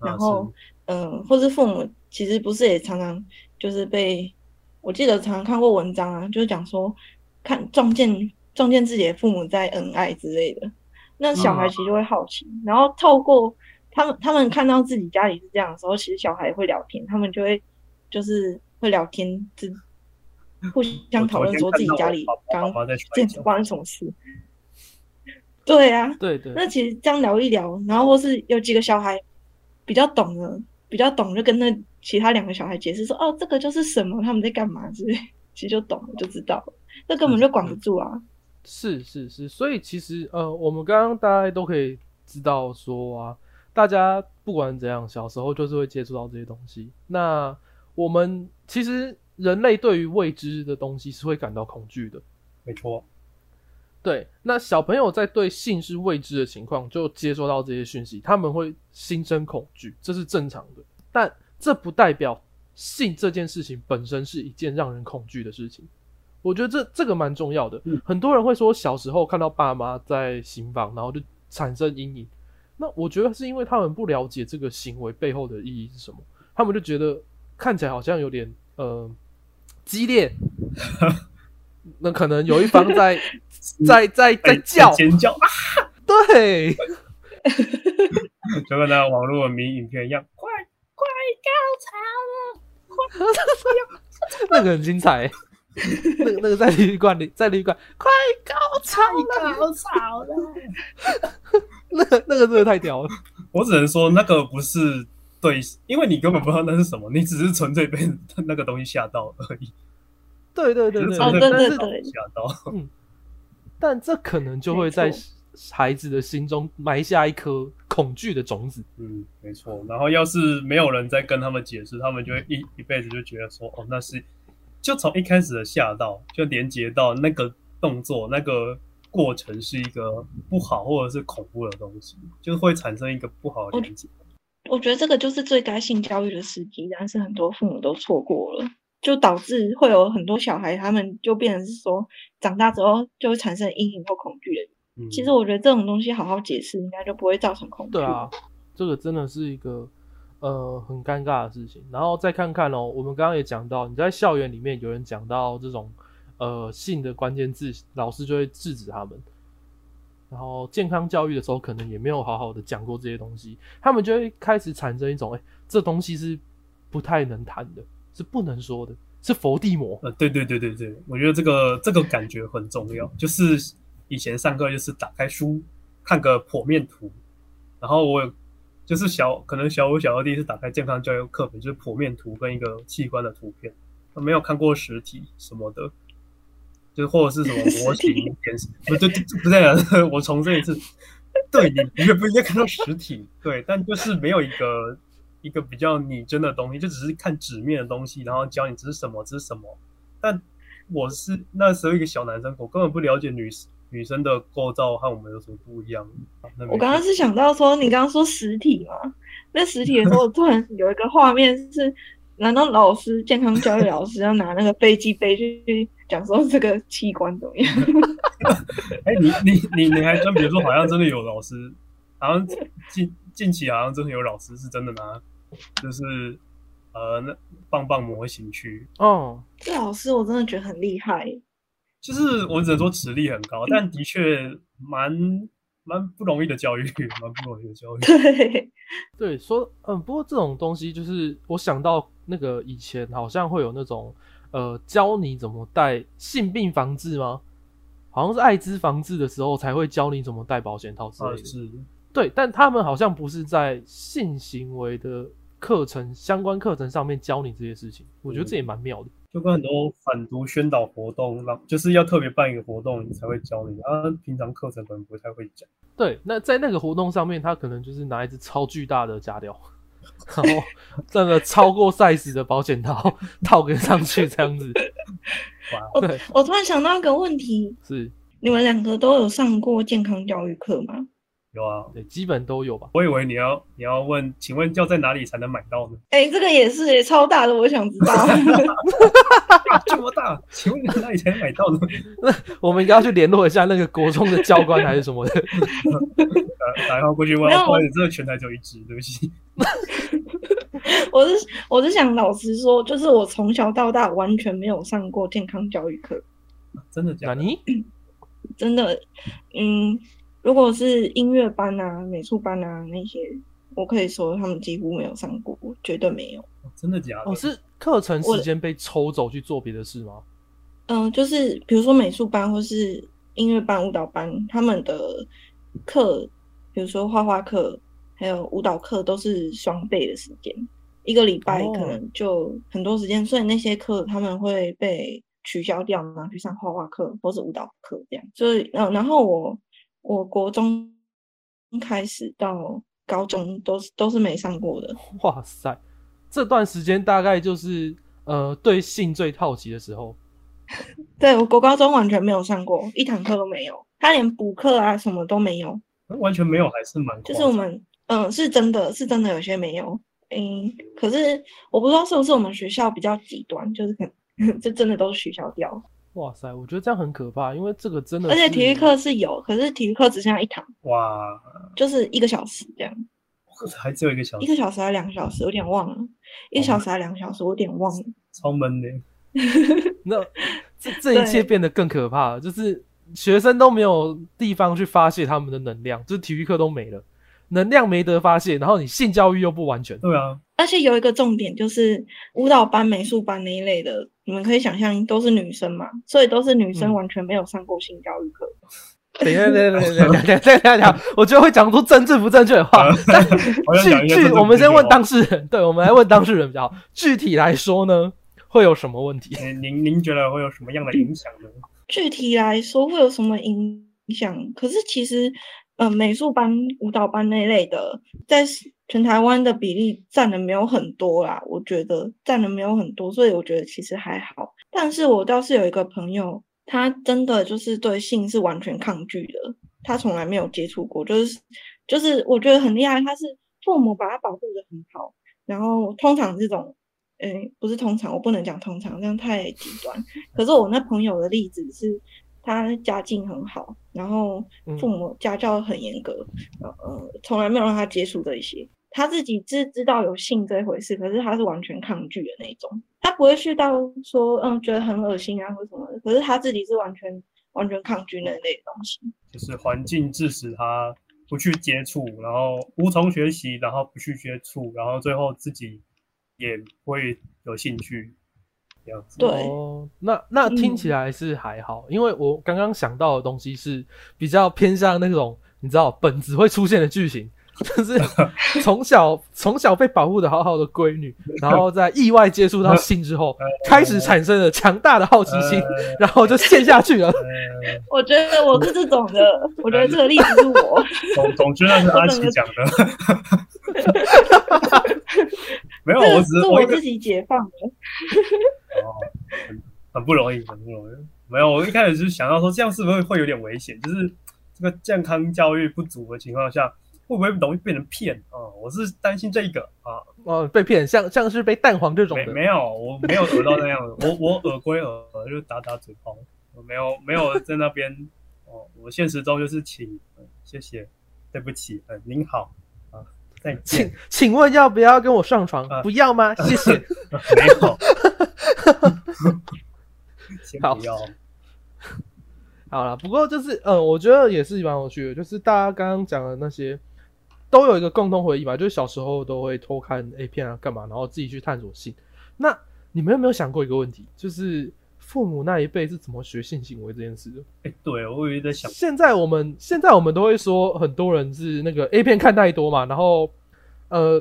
然啊后嗯，或是父母其实不是也常常就是被，我记得常常看过文章啊，就是讲说看撞见撞见自己的父母在恩爱之类的，那小孩嗯。其实就会好奇，然后透过他们他们看到自己家里是这样的时候，其实小孩会聊天，他们就会就是会聊天，自互 相讨论说自己家里刚爸爸在摔跤，见发生什么事。对啊，对对，那其实这样聊一聊，然后或是有几个小孩比较懂的，比较懂，就跟那其他两个小孩解释说，哦，这个就是什么，他们在干嘛之类，其实就懂了，就知道了，这根本就管不住啊。是是是，所以其实呃，我们刚刚大家都可以知道说啊，大家不管怎样，小时候就是会接触到这些东西。那我们其实人类对于未知的东西是会感到恐惧的。没错，对，那小朋友在对性是未知的情况，就接收到这些讯息，他们会心生恐惧，这是正常的。但这不代表性这件事情本身是一件让人恐惧的事情。我觉得这这个蛮重要的。嗯很多人会说小时候看到爸妈在行房，然后就产生阴影。那我觉得是因为他们不了解这个行为背后的意义是什么，他们就觉得看起来好像有点呃激烈。那可能有一方在 在在在叫，尖叫啊，对，就跟那个网络的迷影片一样，快快高潮了！那个很精彩。那个那个在旅馆里，在旅馆快高潮了，高潮了。那个那个真的太屌了。我只能说那个不是对，因为你根本不知道那是什么，你只是纯粹被那个东西吓到而已。对对对对，对对吓到。但这可能就会在孩子的心中埋下一颗恐惧的种子。嗯，没错。然后要是没有人再跟他们解释，他们就会一一辈子就觉得说，哦，那是就从一开始的吓到，就连接到那个动作那个过程是一个不好或者是恐怖的东西，就会产生一个不好的连接。我觉得这个就是最该性教育的时机，但是很多父母都错过了，就导致会有很多小孩他们就变成是说，长大之后就会产生阴影或恐惧的。嗯，其实我觉得这种东西好好解释，应该就不会造成恐惧。对啊，这个真的是一个呃很尴尬的事情。然后再看看哦，我们刚刚也讲到，你在校园里面有人讲到这种呃性的关键字，老师就会制止他们。然后健康教育的时候，可能也没有好好的讲过这些东西，他们就会开始产生一种，哎，这东西是不太能谈的，是不能说的，是伏地魔。呃，对对对对对，我觉得这个这个感觉很重要。就是以前上课就是打开书看个剖面图，然后我有就是小可能小五小六第一次打开健康教育课本，就是剖面图跟一个器官的图片，没有看过实体什么的，就是或者是什么模型电视，不对，不对啊，我重申一次，对你你也不应该看到实体，对，但就是没有一个一个比较拟真的东西，就只是看纸面的东西，然后教你这是什么，这是什么。但我是那时候一个小男生，我根本不了解女女生的构造和我们有什么不一样。我刚刚是想到说，你刚刚说实体嘛，那实体的时候，我突然有一个画面是，难道老师健康教育老师要拿那个飞机杯去讲说这个器官怎么样？哎、你你你你还真别说，好像真的有老师，好像近近期好像真的有老师是真的拿，就是呃那棒棒模型区，哦，这老师我真的觉得很厉害，就是我只能说实力很高，但的确蛮蛮不容易的教育，蛮不容易的教育。对，对，说嗯，不过这种东西就是我想到那个以前好像会有那种呃教你怎么带性病防治吗？好像是艾滋防治的时候才会教你怎么戴保险套之类的。啊是，对，但他们好像不是在性行为的课程相关课程上面教你这些事情，我觉得这也蛮妙的。就跟很多反毒宣导活动，让就是要特别办一个活动，你才会教你，啊，平常课程可能不太会讲。对，那在那个活动上面，他可能就是拿一只超巨大的假料，然后那个超过 size 的保险套 套给上去，这样子。哇，对，我突然想到一个问题，是，你们两个都有上过健康教育课吗？有啊，对，基本都有吧。我以为你要你要问，请问要在哪里才能买到呢？哎、这个也是耶超大的，我想知道。啊 这么大，请问在哪里才能买到呢？那 我们应该要去联络一下那个国中的教官还是什么的。打打电话过去问，不好意思，这个全台只有一只，对不起。我是我是想老实说，就是我从小到大完全没有上过健康教育课，真的假的？真的，嗯，如果是音乐班啊、美术班啊那些，我可以说他们几乎没有上过，绝对没有。哦真的假的？哦，是课程时间被抽走去做别的事吗？嗯、就是比如说美术班或是音乐班、舞蹈班，他们的课，比如说画画课，还有舞蹈课，都是双倍的时间，一个礼拜哦可能就很多时间，所以那些课他们会被取消掉，拿去上画画课或是舞蹈课这样。所以，嗯，然后我我国中开始到高中都是都是没上过的，哇塞，这段时间大概就是呃对性最好奇的时候。对我国高中完全没有上过，一堂课都没有，他连补课啊什么都没有。完全没有，还是蛮就是我们，嗯，是真的是真的，有些没有，嗯，可是我不知道是不是我们学校比较极端，就是可能 这真的都取消掉，哇塞，我觉得这样很可怕，因为这个真的是，而且体育课是有，可是体育课只剩下一堂，哇，就是一个小时这样，还只有一个小时，一个小时还是两个小时，有点忘了，一个小时还是两个小时，我有点忘了。超闷的。那这这一切变得更可怕了，就是学生都没有地方去发泄他们的能量，就是体育课都没了，能量没得发泄，然后你性教育又不完全。对啊，而且有一个重点就是舞蹈班、美术班那一类的，你们可以想象都是女生嘛，所以都是女生嗯完全没有上过性教育课。等一下，等一下，等一下，等一下，等一下，等一下，我觉得会讲出政治不正确的话。具具，我们先问当事人，对，我们来问当事人比较好。具体来说呢，会有什么问题？您您您觉得会有什么样的影响呢？具体来说会有什么影响？可是其实，呃，美术班、舞蹈班那类的，在全台湾的比例占的没有很多啦，我觉得占的没有很多，所以我觉得其实还好。但是我倒是有一个朋友，他真的就是对性是完全抗拒的，他从来没有接触过，就是就是我觉得很厉害，他是父母把他保护的很好，然后通常这种。诶，不是通常，我不能讲通常，这样太极端。可是我那朋友的例子是，他家境很好，然后父母家教很严格，呃，从来没有让他接触这一些。他自己知知道有性这回事，可是他是完全抗拒的那种。他不会去到说，嗯，觉得很恶心啊或什么的。可是他自己是完全完全抗拒那类的东西。就是环境致使他不去接触，然后无从学习，然后不去接触，然后最后自己也不会有兴趣，这样子。对哦，那那听嗯起来是还好，因为我刚刚想到的东西是比较偏向那种你知道本子会出现的剧情，就是 从小从小被保护的好好的闺女，然后在意外接触到性之后，开始产生了强大的好奇心，呃然后就陷下去了。呃，我觉得我是这种的，我觉得这个例子是我。总总之那是阿奇讲的，没有，我只是我自己解放的。哦，很 很不容易，很不容易。没有，我一开始是想到说，这样是不是会有点危险？就是这个健康教育不足的情况下，会不会容易变成骗啊、我是担心这一个啊，哦，被骗，像像是被蛋黄这种的，没没有，我没有得到那样的，我我讹归讹，就打打嘴炮，我没有没有在那边哦，我现实中就是请，嗯谢谢，对不起，嗯，您好啊，再请见，请问要不要跟我上床？啊不要吗？谢谢。没有，先好不要，好了，不过就是，呃，我觉得也是蛮有趣的，就是大家刚刚讲的那些，都有一个共同回忆吧，就是小时候都会偷看 A 片啊，干嘛，然后自己去探索性。那你们有没有想过一个问题，就是父母那一辈是怎么学性行为这件事的？哎，对我有在想，现在我们现在我们都会说，很多人是那个 A 片看太多嘛，然后，呃，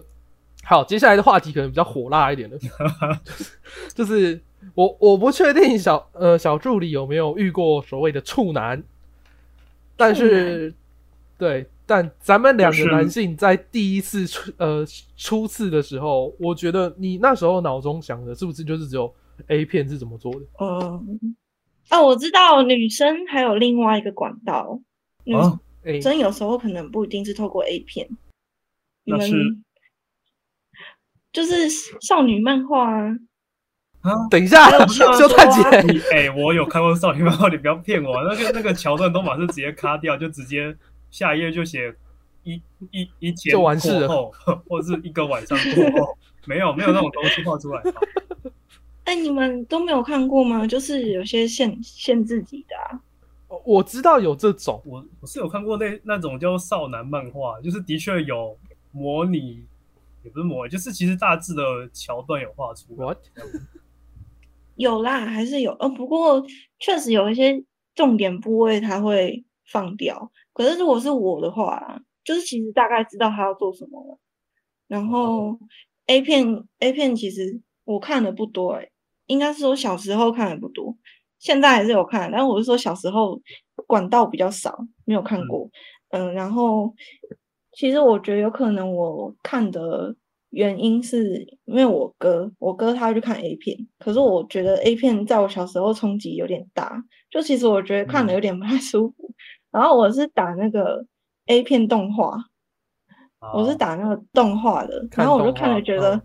好，接下来的话题可能比较火辣一点的，就是就是我我不确定小呃小助理有没有遇过所谓的处男，但是对，但咱们两个男性在第一次初呃初次的时候，我觉得你那时候脑中想的是不是就是只有 A 片是怎么做的？嗯，哦，我知道女生还有另外一个管道，女生有时候可能不一定是透过 A 片，你们是就是少女漫画啊，等一下还有，小修太说啊姐，你哎、我有看过少女漫画，你不要骗我，那个那个桥段都马上直接卡掉，就直接下一页就写一一一天就完事后，或者是一个晚上过后，没有没有那种东西画出来。哎，你们都没有看过吗？就是有些限限自己的啊，我知道有这种。我我是有看过那那种叫少男漫画，就是的确有模拟，也不是模拟，就是其实大致的桥段有画出来。What？有啦，还是有，呃，不过确实有一些重点部位它会放掉。可是如果是我的话啊，就是其实大概知道他要做什么了。然后 A 片 A 片其实我看的不多、欸，应该是说小时候看的不多，现在还是有看，但是我是说小时候管道比较少，没有看过。嗯，然后其实我觉得有可能我看的原因是因为我哥，我哥他会去看 A 片，可是我觉得 A 片在我小时候冲击有点大，就其实我觉得看的有点不太舒服。然后我是打那个 A 片动画，我是啊打那个动画的，看然后我就看了觉得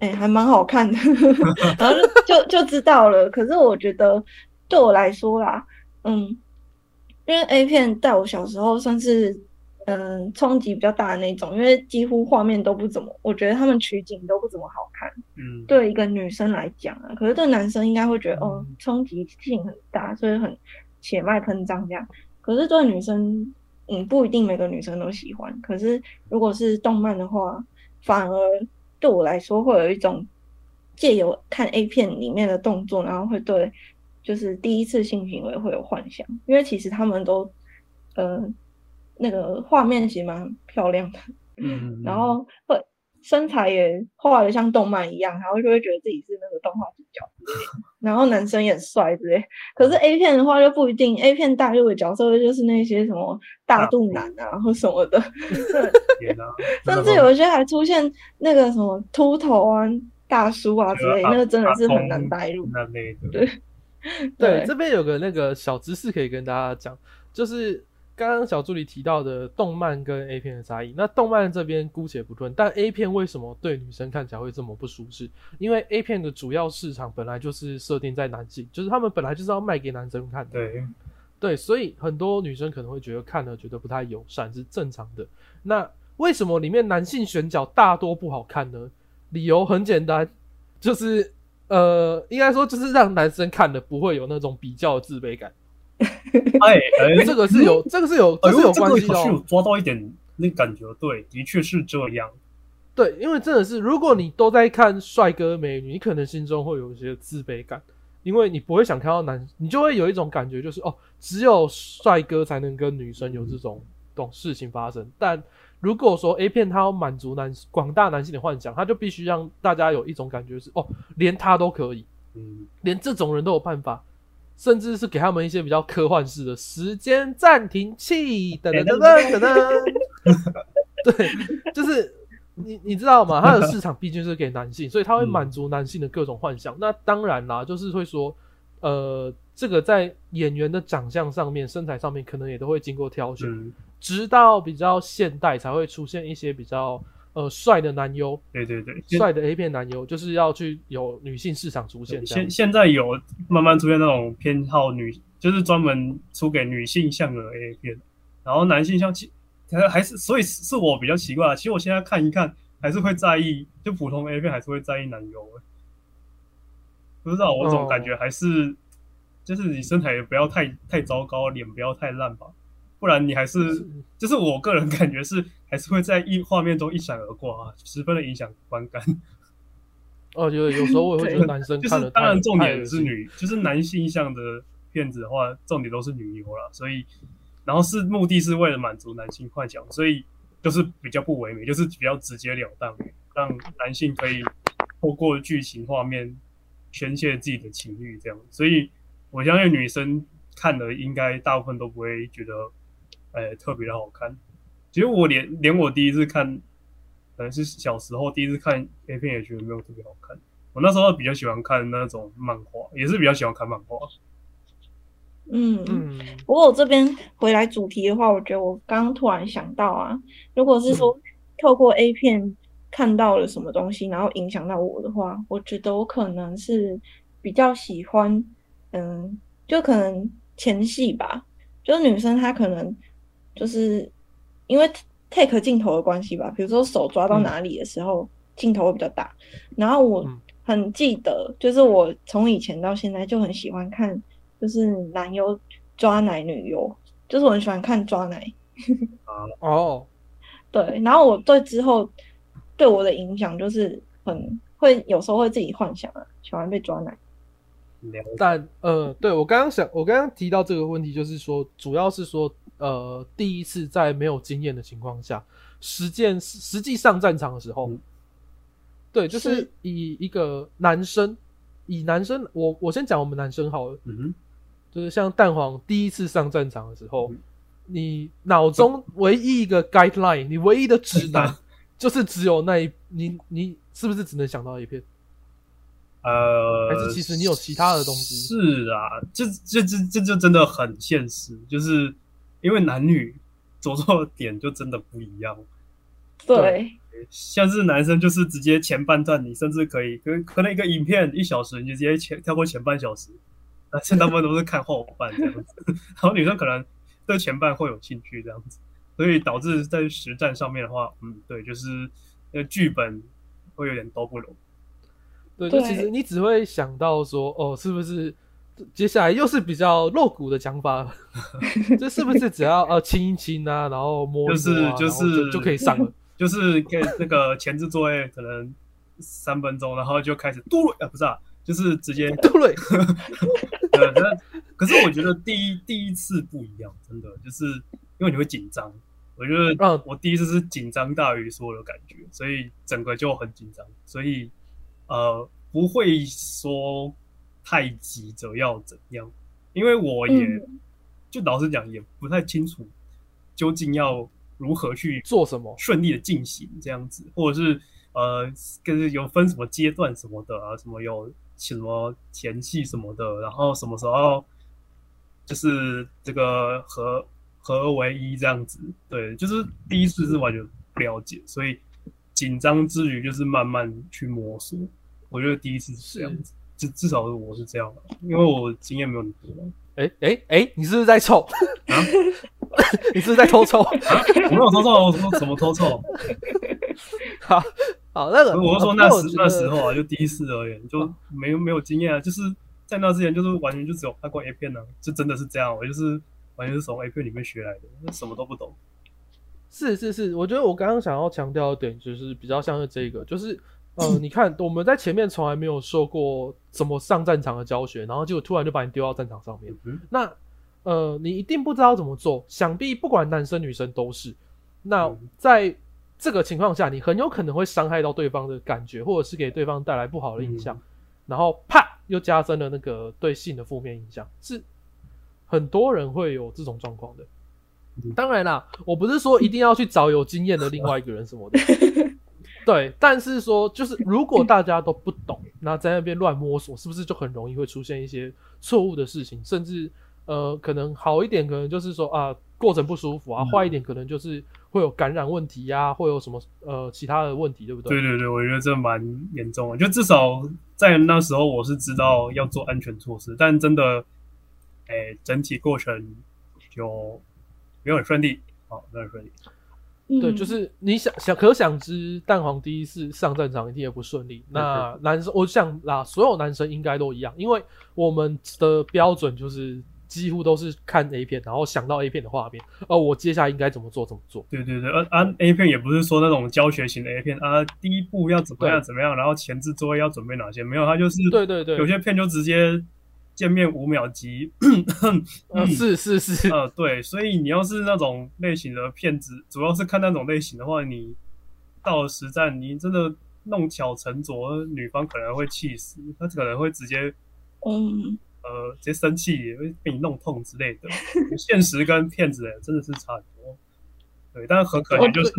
嗯，哎、还蛮好看的，然后就就就知道了。可是我觉得对我来说啦，嗯，因为 A 片在我小时候算是嗯冲击比较大的那种，因为几乎画面都不怎么，我觉得他们取景都不怎么好看。嗯，对一个女生来讲啊，可是对男生应该会觉得哦嗯冲击性很大，所以很血脉喷张这样。可是对女生嗯，不一定每个女生都喜欢。可是如果是动漫的话，反而对我来说会有一种借由看 A 片里面的动作，然后会对就是第一次性行为会有幻想，因为其实他们都呃那个画面其实蛮漂亮的，嗯，然后会身材也画的像动漫一样，然后就会觉得自己是那个动画主角然后男生也很帅之类。可是 A 片的话就不一定，A 片大陆的角色就是那些什么大肚腩啊或什么的，甚至有一些还出现那个什么秃头啊、大叔啊之类，那个真的是很难带入。那类的，对对，这边有个那个小知识可以跟大家讲，就是刚刚小助理提到的动漫跟 A 片的差异。那动漫这边姑且不论，但 A 片为什么对女生看起来会这么不舒适？因为 A 片的主要市场本来就是设定在男性，就是他们本来就是要卖给男生看的。对，对，所以很多女生可能会觉得看了觉得不太友善是正常的。那为什么里面男性选角大多不好看呢？理由很简单，就是呃，应该说就是让男生看了不会有那种比较的自卑感。哎哎，这个是有，这个是有，这是有关系的。抓到一点那感觉，对，的确是这样。对，因为真的是，如果你都在看帅哥美女，你可能心中会有一些自卑感，因为你不会想看到男，你就会有一种感觉，就是哦，只有帅哥才能跟女生有这种这种事情发生。但如果说 A 片它要满足男广大男性的幻想，它就必须让大家有一种感觉是哦，连他都可以，嗯，连这种人都有办法，甚至是给他们一些比较科幻式的时间暂停器，等等等等等等，对，就是你你知道吗？它的市场毕竟是给男性，所以它会满足男性的各种幻想。那当然啦，就是会说，呃，这个在演员的长相上面、身材上面，可能也都会经过挑选，嗯，直到比较现代才会出现一些比较呃帅的男优。对对对，帅的 A 片男优就是要去有女性市场出现现现在有慢慢出现那种偏好女，就是专门出给女性向的 A 片，然后男性向其还还是，所以是我比较奇怪啊。其实我现在看一看，还是会在意，就普通 A 片还是会在意男优、欸。不知道，我总感觉还是，就是你身材也不要太太糟糕，脸不要太烂吧，不然你还是，就是我个人感觉是 还是会在一画面中一闪而过啊，十分的影响观感。哦，有有时候我也会觉得男生就是当然重点是女，就是男性向的片子的话，重点都是女优啦，所以然后是目的是为了满足男性幻想，所以就是比较不唯美，就是比较直截了当，让男性可以透过剧情画面宣泄自己的情欲，这样。所以我相信女生看的应该大部分都不会觉得，呃，特别的好看。其实我连连我第一次看，可能是小时候第一次看 A 片，也觉得没有特别好看。我那时候比较喜欢看那种漫画，也是比较喜欢看漫画。嗯嗯，不过我这边回来主题的话，我觉得我刚刚突然想到啊，如果是说透过 A 片看到了什么东西，然后影响到我的话，我觉得我可能是比较喜欢，嗯，就可能前戏吧，就是女生她可能就是因为 take 镜头的关系吧，比如说手抓到哪里的时候，镜头会比较大，然后我嗯很记得，就是我从以前到现在就很喜欢看。就是男优抓奶女优，就是我很喜欢看抓奶。哦，对，然后我对之后对我的影响就是很会有时候会自己幻想啊，喜欢被抓奶。但呃，对我刚刚想，我刚刚提到这个问题，就是说，主要是说，呃，第一次在没有经验的情况下，实践实际上战场的时候，嗯。对，就是是。以一个男生，以男生，我我先讲我们男生好了，嗯哼，就是像蛋黄第一次上战场的时候，嗯。你脑中唯一一个 guideline，你唯一的指南，就是只有那一，你你是不是只能想到一片？呃，还是其实你有其他的东西？是啊，这这这这就真的很现实，就是因为男女着重的点就真的不一样。对，像是男生就是直接前半段，你甚至可以可可能一个影片一小时，你就直接前跳过前半小时，男生大部分都是看后半这样子，然后女生可能对前半会有兴趣这样子，所以导致在实战上面的话，嗯，对，就是那个剧本会有点都不拢。对，就对其实你只会想到说，哦，是不是接下来又是比较露骨的讲法，这是不是只要呃亲一亲啊，然后摸一就是就是就可以上了？就是给那个前置作业可能三分钟，然后就开始嘟了啊，不是啊，就是直接 对不对？可是我觉得第一第一次不一样，真的就是因为你会紧张。我觉得嗯我第一次是紧张大于所有的感觉，所以整个就很紧张，所以呃不会说太急着要怎样，因为我也、嗯就老实讲也不太清楚究竟要如何去做什么？顺利的进行这样子，或者是呃，跟有分什么阶段什么的啊，什么有什么前戏什么的，然后什么时候就是这个合合而为一这样子，对，就是第一次是完全不了解，所以紧张之余就是慢慢去摸索。我觉得第一次是这样子，至至少是我是这样的，因为我经验没有你多。哎哎哎，你是不是在臭？啊 你是不是在偷臭？啊我没有偷臭，我说什么偷臭？好好，那个我是说那时那时候啊，就第一次而言，就没有没有经验啊，就是在那之前就是完全就只有看过 A 片呢、啊，就真的是这样，我就是完全是从 A 片里面学来的，什么都不懂。是是是，我觉得我刚刚想要强调的点就是比较像是这个，就是呃，你看我们在前面从来没有受过怎么上战场的教学，然后结果突然就把你丢到战场上面，嗯那呃，你一定不知道怎么做，想必不管男生女生都是。那嗯在这个情况下，你很有可能会伤害到对方的感觉，或者是给对方带来不好的印象，嗯然后啪又加深了那个对性的负面影响，是很多人会有这种状况的。嗯当然啦，我不是说一定要去找有经验的另外一个人什么的，对，但是说就是如果大家都不懂，那在那边乱摸索，是不是就很容易会出现一些错误的事情，甚至呃，可能好一点，可能就是说啊，过程不舒服啊；嗯坏一点，可能就是会有感染问题呀、会有什么呃其他的问题，对不对？对对对，我觉得这蛮严重的，就至少在那时候我是知道要做安全措施，但真的，哎，整体过程就没有很顺利，好，没有很顺利。对，嗯就是你想想，可想知，蛋黄第一次上战场一定也不顺利。那男生，我想啦，所有男生应该都一样，因为我们的标准就是几乎都是看 A 片，然后想到 A 片的画面，哦，我接下来应该怎么做怎么做。对对对，而啊，A 片也不是说那种教学型的 A 片啊，第一步要怎么样怎么样，然后前置作业要准备哪些，没有，它就是对对对。有些片就直接见面五秒级，呃，是是是，呃，对，所以你要是那种类型的骗子，主要是看那种类型的话，你到了实战，你真的弄巧成拙，女方可能会气死，她可能会直接嗯，呃直接生气，也会被你弄痛之类的。现实跟骗子真的是差很多。对，但是很可能，就是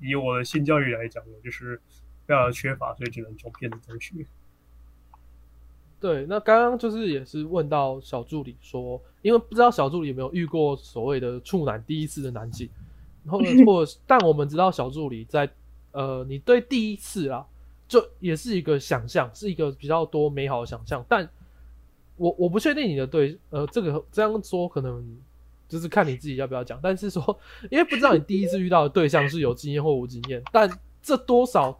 以我的性教育来讲，我就是非常的缺乏，所以只能从骗子中学。对，那刚刚就是也是问到小助理说，因为不知道小助理有没有遇过所谓的处男第一次的男性，然后呢或 但我们知道小助理在呃，你对第一次啊，就也是一个想象，是一个比较多美好的想象，但我我不确定你的对呃这个这样说可能就是看你自己要不要讲，但是说因为不知道你第一次遇到的对象是有经验或无经验，但这多少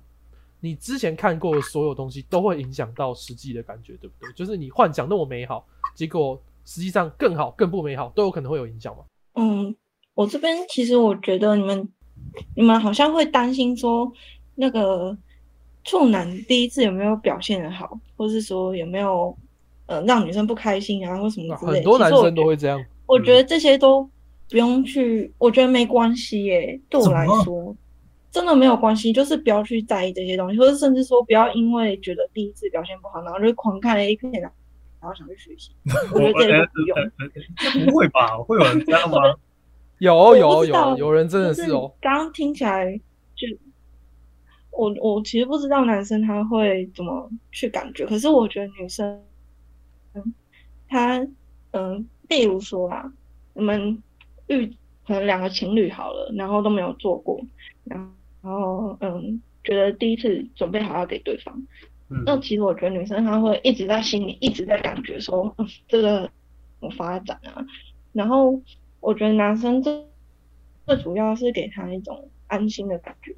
你之前看过的所有东西都会影响到实际的感觉，对不对？就是你幻想那么美好，结果实际上更好、更不美好，都有可能会有影响吗？嗯，我这边其实我觉得你们你们好像会担心说那个处男第一次有没有表现的好，或是说有没有呃让女生不开心啊，或什么之类的。很多男生都会这样。我觉得这些都不用去，我觉得没关系耶。对我来说，真的没有关系，就是不要去在意这些东西，或者甚至说不要因为觉得第一次表现不好，然后就狂看 A 片啊，然后想去学习。我觉得这些都不用。不会吧？会有人这样吗？有有有有人真的是哦，刚刚听起来就我我其实不知道男生他会怎么去感觉，可是我觉得女生，嗯，他嗯，例如说啊，你们遇可能两个情侣好了，然后都没有做过，然后然后嗯，觉得第一次准备好要给对方，嗯那其实我觉得女生她会一直在心里一直在感觉说，嗯，这个我发展啊？然后我觉得男生最最主要是给他一种安心的感觉。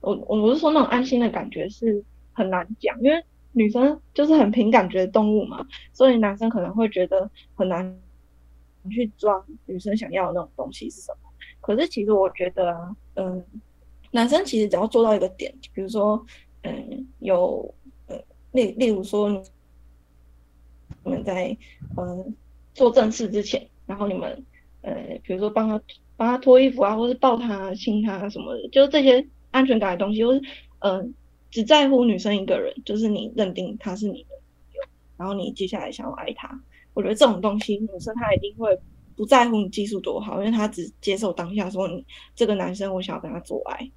我我不是说那种安心的感觉是很难讲，因为女生就是很凭感觉的动物嘛，所以男生可能会觉得很难去抓女生想要的那种东西是什么。可是其实我觉得啊，嗯，男生其实只要做到一个点，比如说，嗯，有呃，例例如说，你们在嗯做正事之前，然后你们呃，比如说帮他帮他脱衣服啊，或是抱他、亲他什么的，就是这些安全感的东西，或是嗯。只在乎女生一个人，就是你认定他是你的，然后你接下来想要爱他。我觉得这种东西，女生她一定会不在乎你技术多好，因为她只接受当下说你这个男生，我想要跟他做爱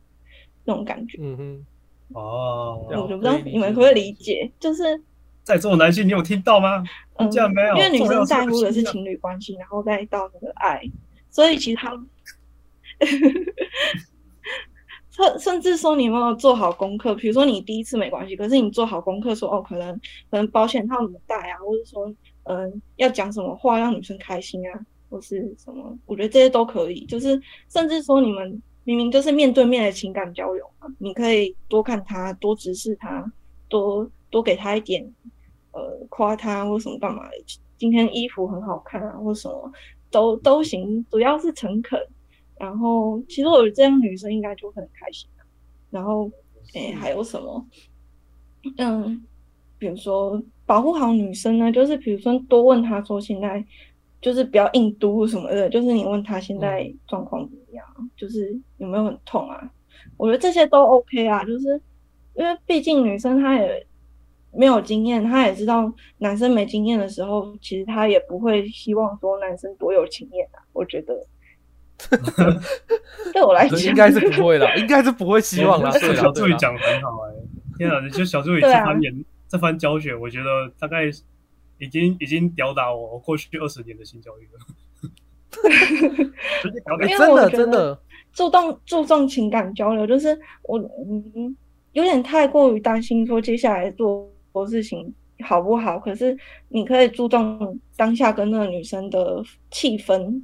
那种感觉。嗯哼，哦，我就不知道你们会不会理解，就是在座男性，你有听到吗？嗯，这样没有，因为女生在乎的是情侣关系，然后再到那个爱，所以其实他。甚甚至说你有没有做好功课？比如说你第一次没关系，可是你做好功课，说哦，可能可能保险套怎么戴啊，或者说嗯要讲什么话让女生开心啊，或是什么？我觉得这些都可以。就是甚至说你们明明就是面对面的情感交流嘛，你可以多看他，多直视他，多多给他一点呃夸他或什么干嘛。今天衣服很好看啊，或什么都都行，主要是诚恳。然后，其实我觉得这样女生应该就很开心。然后，诶，还有什么？嗯，比如说保护好女生呢，就是比如说多问她说现在就是不要硬嘟什么的，就是你问他现在状况怎么样，就是有没有很痛啊？我觉得这些都 OK 啊，就是因为毕竟女生她也没有经验，她也知道男生没经验的时候，其实她也不会希望说男生多有经验啊。我觉得。对我来讲，应该是不会啦，应该是不会希望了。小助理讲的很好哎，天啊！就小助理这番言这番教学，我觉得大概已经已经吊打我过去二十年的性教育了。真的真的注重注重情感交流，就是我嗯有点太过于担心说接下来做做事情好不好，可是你可以注重当下跟那个女生的气氛。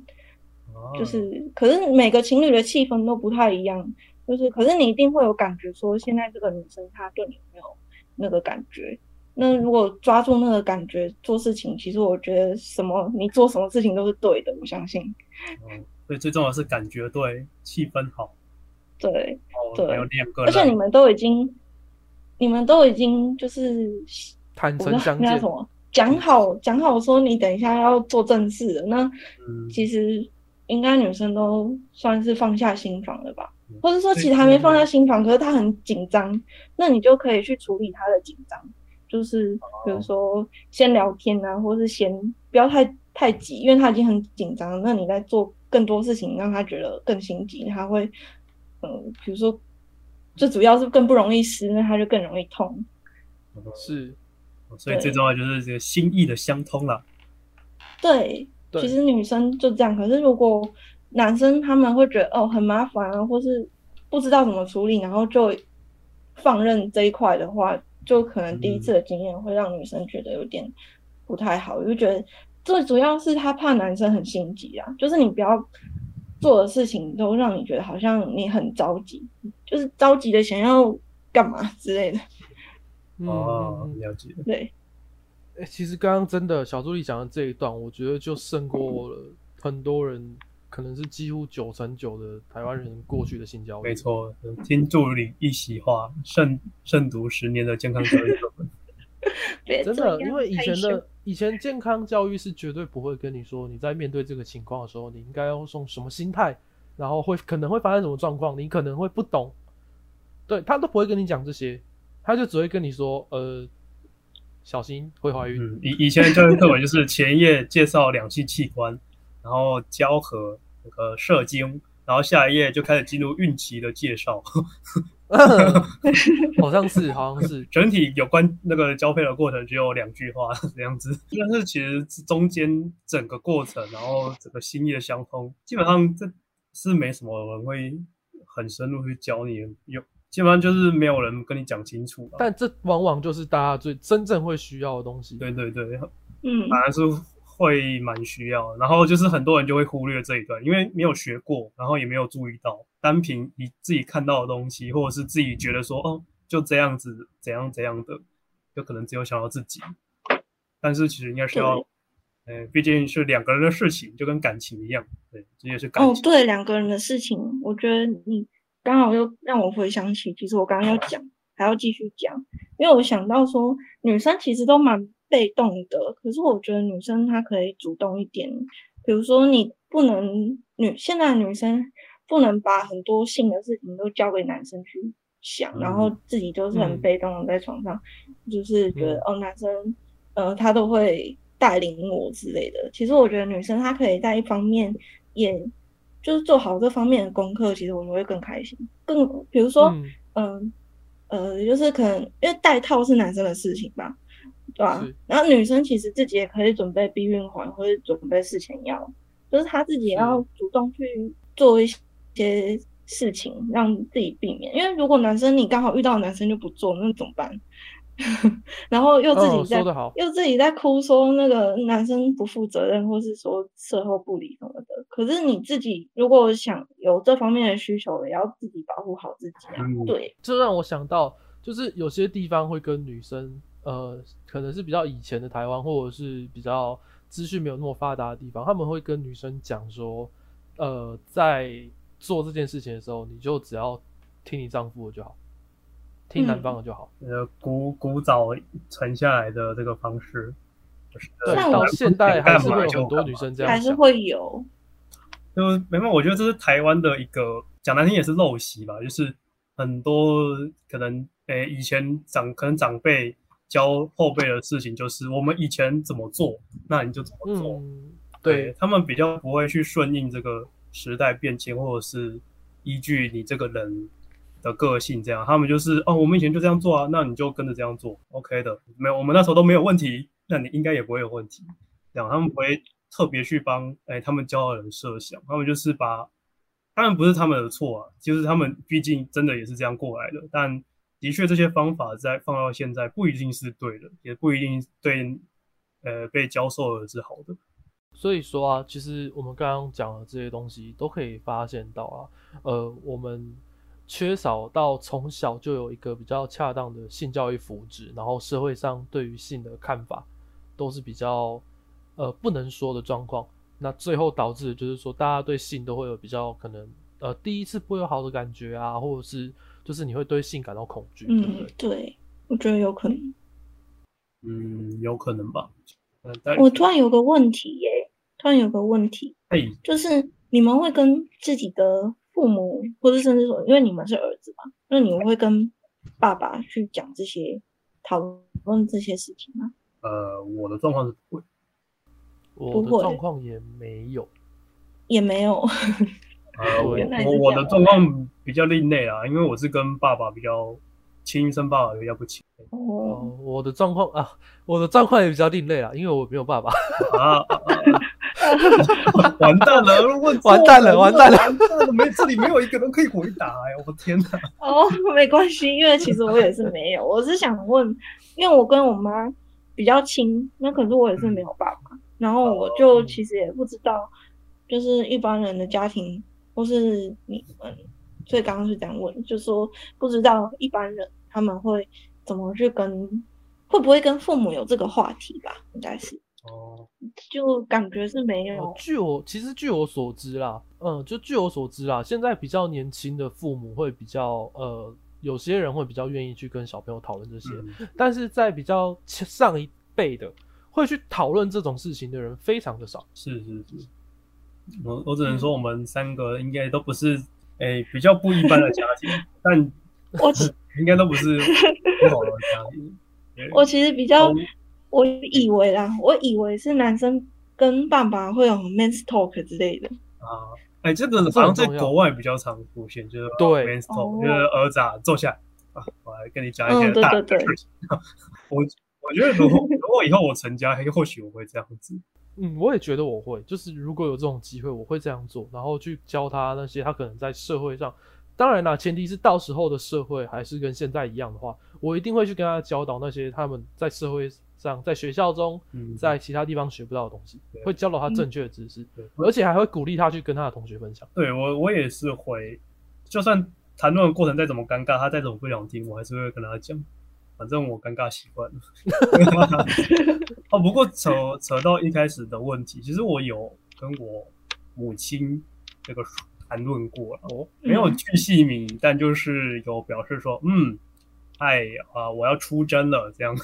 就是，可是每个情侣的气氛都不太一样。就是，可是你一定会有感觉，说现在这个女生她对你没有那个感觉。那如果抓住那个感觉做事情，其实我觉得什么你做什么事情都是对的。我相信。嗯，所以最重要的是感觉对，气氛好。对，对，有两个。而且你们都已经，你们都已经就是坦诚相见，什么讲好讲好说你等一下要做正事的。那其实。应该女生都算是放下心房了吧，或者说其实还没放下心房，可是她很紧张，那你就可以去处理她的紧张，就是比如说先聊天啊，或是先不要太太急，因为他已经很紧张，那你在做更多事情让他觉得更心急，他会嗯，比如说最主要是更不容易湿，那他就更容易痛。是，所以最重要就是这个心意的相通了。对。其实女生就这样，可是如果男生他们会觉得哦很麻烦啊，或是不知道怎么处理，然后就放任这一块的话，就可能第一次的经验会让女生觉得有点不太好。我就觉得最主要是她怕男生很心急啊，就是你不要做的事情都让你觉得好像你很着急，就是着急的想要干嘛之类的。哦，了解。对。哎，其实刚刚真的小助理讲的这一段，我觉得就胜过了很多人，可能是几乎九成九的台湾人过去的性教育。没错，听助理一席话，胜胜读十年的健康教育课本。真的，因为以前的以前健康教育是绝对不会跟你说，你在面对这个情况的时候，你应该要用什么心态，然后会可能会发生什么状况，你可能会不懂，对他都不会跟你讲这些，他就只会跟你说，呃。小心会怀孕。以以前的教育课本就是前一页介绍两性器官，然后交合那个射精，然后下一页就开始进入孕期的介绍。好像是，好像是 整体有关那个交配的过程只有两句话这样子，但是其实中间整个过程，然后整个心意的相通，基本上这是没什么人会很深入去教你有。基本上就是没有人跟你讲清楚，但这往往就是大家最真正会需要的东西。对对对，嗯，反而是会蛮需要。然后就是很多人就会忽略这一段，因为没有学过，然后也没有注意到，单凭你自己看到的东西，或者是自己觉得说哦就这样子怎样怎样的，就可能只有想到自己。但是其实应该是要，呃，毕竟是两个人的事情，就跟感情一样，对，这也是感哦，情。对，两个人的事情，我觉得你刚好又让我回想起，其实我刚刚要讲，还要继续讲，因为我想到说，女生其实都蛮被动的，可是我觉得女生她可以主动一点，比如说你不能女现在女生不能把很多性的事情都交给男生去想，然后自己就是很嗯被动的在床上，就是觉得、嗯哦，男生呃他都会带领我之类的。其实我觉得女生她可以在一方面也就是做好这方面的功课，其实我们会更开心。更比如说，嗯嗯呃，就是可能因为戴套是男生的事情吧，对啊、然后女生其实自己也可以准备避孕环或者准备事前药，就是她自己也要主动去做一些事情，让自己避免。因为如果男生你刚好遇到男生就不做，那怎么办？然后又自己哦，在、又自己在哭说那个男生不负责任，或是说事后不理什么的。可是你自己如果想有这方面的需求，也要自己保护好自己啊。嗯对，这让我想到，就是有些地方会跟女生，呃，可能是比较以前的台湾，或者是比较资讯没有那么发达的地方，他们会跟女生讲说，呃，在做这件事情的时候，你就只要听你丈夫的就好，听男方的就好。呃，古古早传下来的这个方式，就是对，像我到现代还是会有很多女生这样还是。会有。就没办法，我觉得这是台湾的一个讲难听也是陋习吧，就是很多可能诶、以前长可能长辈教后辈的事情，就是我们以前怎么做，那你就怎么做。嗯，对，他们比较不会去顺应这个时代变迁，或者是依据你这个人的个性这样，他们就是哦，我们以前就这样做啊，那你就跟着这样做，OK 的，没有，我们那时候都没有问题，那你应该也不会有问题。这样，他们不会特别去帮哎他们教的人设想，他们就是把，当然不是他们的错啊，就是他们毕竟真的也是这样过来的，但的确这些方法在放到现在不一定是对的，也不一定对呃被教授的是好的。所以说啊，其实我们刚刚讲的这些东西都可以发现到啊，呃，我们缺少到从小就有一个比较恰当的性教育福祉，然后社会上对于性的看法都是比较呃不能说的状况，那最后导致的就是说大家对性都会有比较可能呃第一次不会有好的感觉啊，或者是就是你会对性感到恐惧，对不嗯对？，对，我觉得有可能。嗯，有可能吧。嗯，我突然有个问题耶，突然有个问题，哎，就是你们会跟自己的父母，或者甚至说，因为你们是儿子嘛，那你们会跟爸爸去讲这些、讨论这些事情吗？呃，我的状况是不会，我的状况也没有，也没有。呃，我我我的状况比较另类啊，因为我是跟爸爸比较亲生，爸爸比较不亲哦，哦，我的状况啊，我的状况也比较另类啊，因为我没有爸爸。啊，啊啊完蛋了，问错完蛋了完蛋了完蛋了，没这里没有一个人可以回答哎，我的天哪！哦，没关系，因为其实我也是没有，我是想问，因为我跟我妈比较亲，那可是我也是没有爸爸，然后我就其实也不知道，就是一般人的家庭或是你们，所以刚刚是这样问，就说不知道一般人他们会怎么去跟，会不会跟父母有这个话题吧？应该是，哦，就感觉是没有哦，据我其实据我所知啦，嗯，就据我所知啦，现在比较年轻的父母会比较呃，有些人会比较愿意去跟小朋友讨论这些，嗯但是在比较上一辈的会去讨论这种事情的人非常的少。是是是，我我只能说我们三个应该都不是诶、比较不一般的家庭，但我 应该都不是不好的家庭。我其实比较哦，我以为啦，我以为是男生跟爸爸会有 men's talk 之类的。啊，哎，这个这好像在国外比较常出现，就是对 men's talk，哦就是儿子啊，坐下啊，我来跟你讲一些嗯对大对对事情。我我觉得如果如果以后我成家，嘿或许我会这样子。嗯，我也觉得我会，就是如果有这种机会，我会这样做，然后去教他那些他可能在社会上，当然啦，前提是到时候的社会还是跟现在一样的话，我一定会去跟他教导那些他们在社会上、在学校中、嗯，在其他地方学不到的东西对，会教导他正确的知识，对而且还会鼓励他去跟他的同学分享。对我我也是会，就算谈论的过程再怎么尴尬，他再怎么不想听，我还是会跟他讲。反正我尴尬习惯了。哦，不过扯扯到一开始的问题，其实我有跟我母亲这个谈论过了，哦，没有巨细靡遗，但就是有表示说，嗯，哎啊，我要出征了，这样。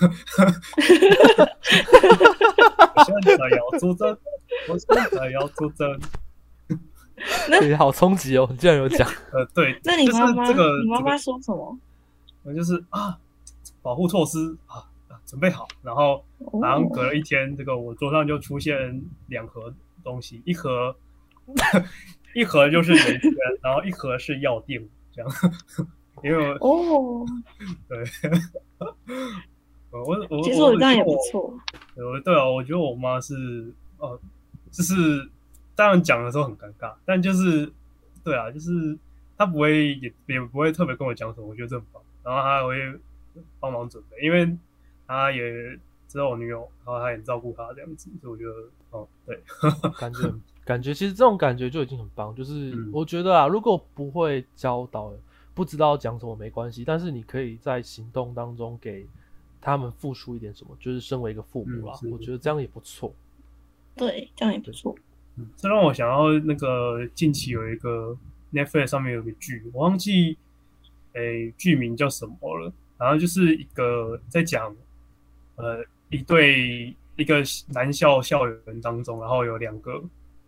我现在要出征，我现在要出征。对，好冲击哦！你竟然有讲，呃，对，那你就是妈妈，你妈妈说什么？我就是啊，保护措施啊啊准备好，然后哦然后隔了一天，这个我桌上就出现两盒东西，一盒 一盒就是圆圈，然后一盒是药锭，这样，因为我哦，对，我我我其实我这样也不错。我对啊，我觉得我妈是呃，就是当然讲的时候很尴尬，但就是对啊，就是她不会也也不会特别跟我讲什么，我觉得这很棒。然后她还会帮忙准备，因为他也知道我女友，然后他也照顾她这样子，所以我觉得哦，对，感觉感觉其实这种感觉就已经很棒。就是嗯我觉得啊，如果不会教导，不知道讲什么没关系，但是你可以在行动当中给他们付出一点什么，就是身为一个父母啦，嗯我觉得这样也不错。对，这样也不错。嗯这让我想到那个近期有一个 Netflix 上面有个剧，我忘记诶剧名叫什么了，然后就是一个在讲呃一对一个男校校园当中，然后有两个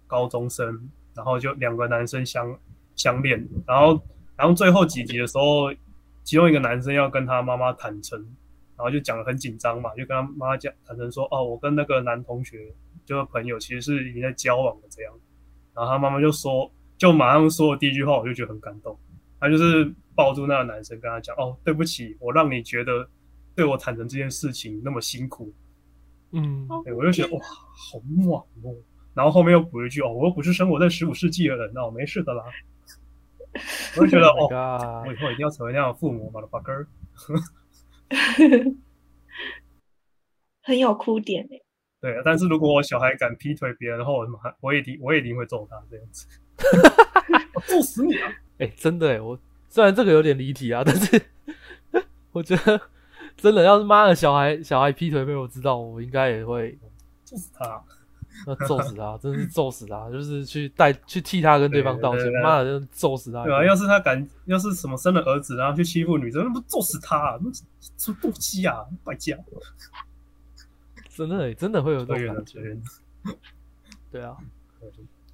高中生，然后就两个男生相相恋，然后然后最后几集的时候，其中一个男生要跟他妈妈坦诚，然后就讲的很紧张嘛，就跟他妈妈讲坦诚说，哦，我跟那个男同学就是朋友，其实是已经在交往了这样。然后他妈妈就说，就马上说的第一句话，我就觉得很感动。他就是抱住那个男生，跟他讲，哦，对不起，我让你觉得对我坦诚这件事情那么辛苦。嗯，哦对，我就觉得哇，好暖哦。然后后面又补一句，哦，我又不是生活在十五世纪的人，那我没事的啦。我就觉得，Oh 哦我以后一定要成为那样的父母，马的 fucker。很有哭点哎。对，但是如果我小孩敢劈腿别人的话，我马我也一定我也一定会揍他这样子，我揍死你啊！哎、真的哎，我虽然这个有点离题啊，但是我觉得真的要是妈的小孩小孩劈腿被我知道，我应该也会揍死他！要揍死他，真是揍死他，就是去代去替他跟对方道歉妈的，真的揍死他！对啊，要是他敢，要是什么生了儿子，然后去欺负女生，那不揍死他、啊？那什么动机啊？败家！真的欸真的会有这种感觉。对啊。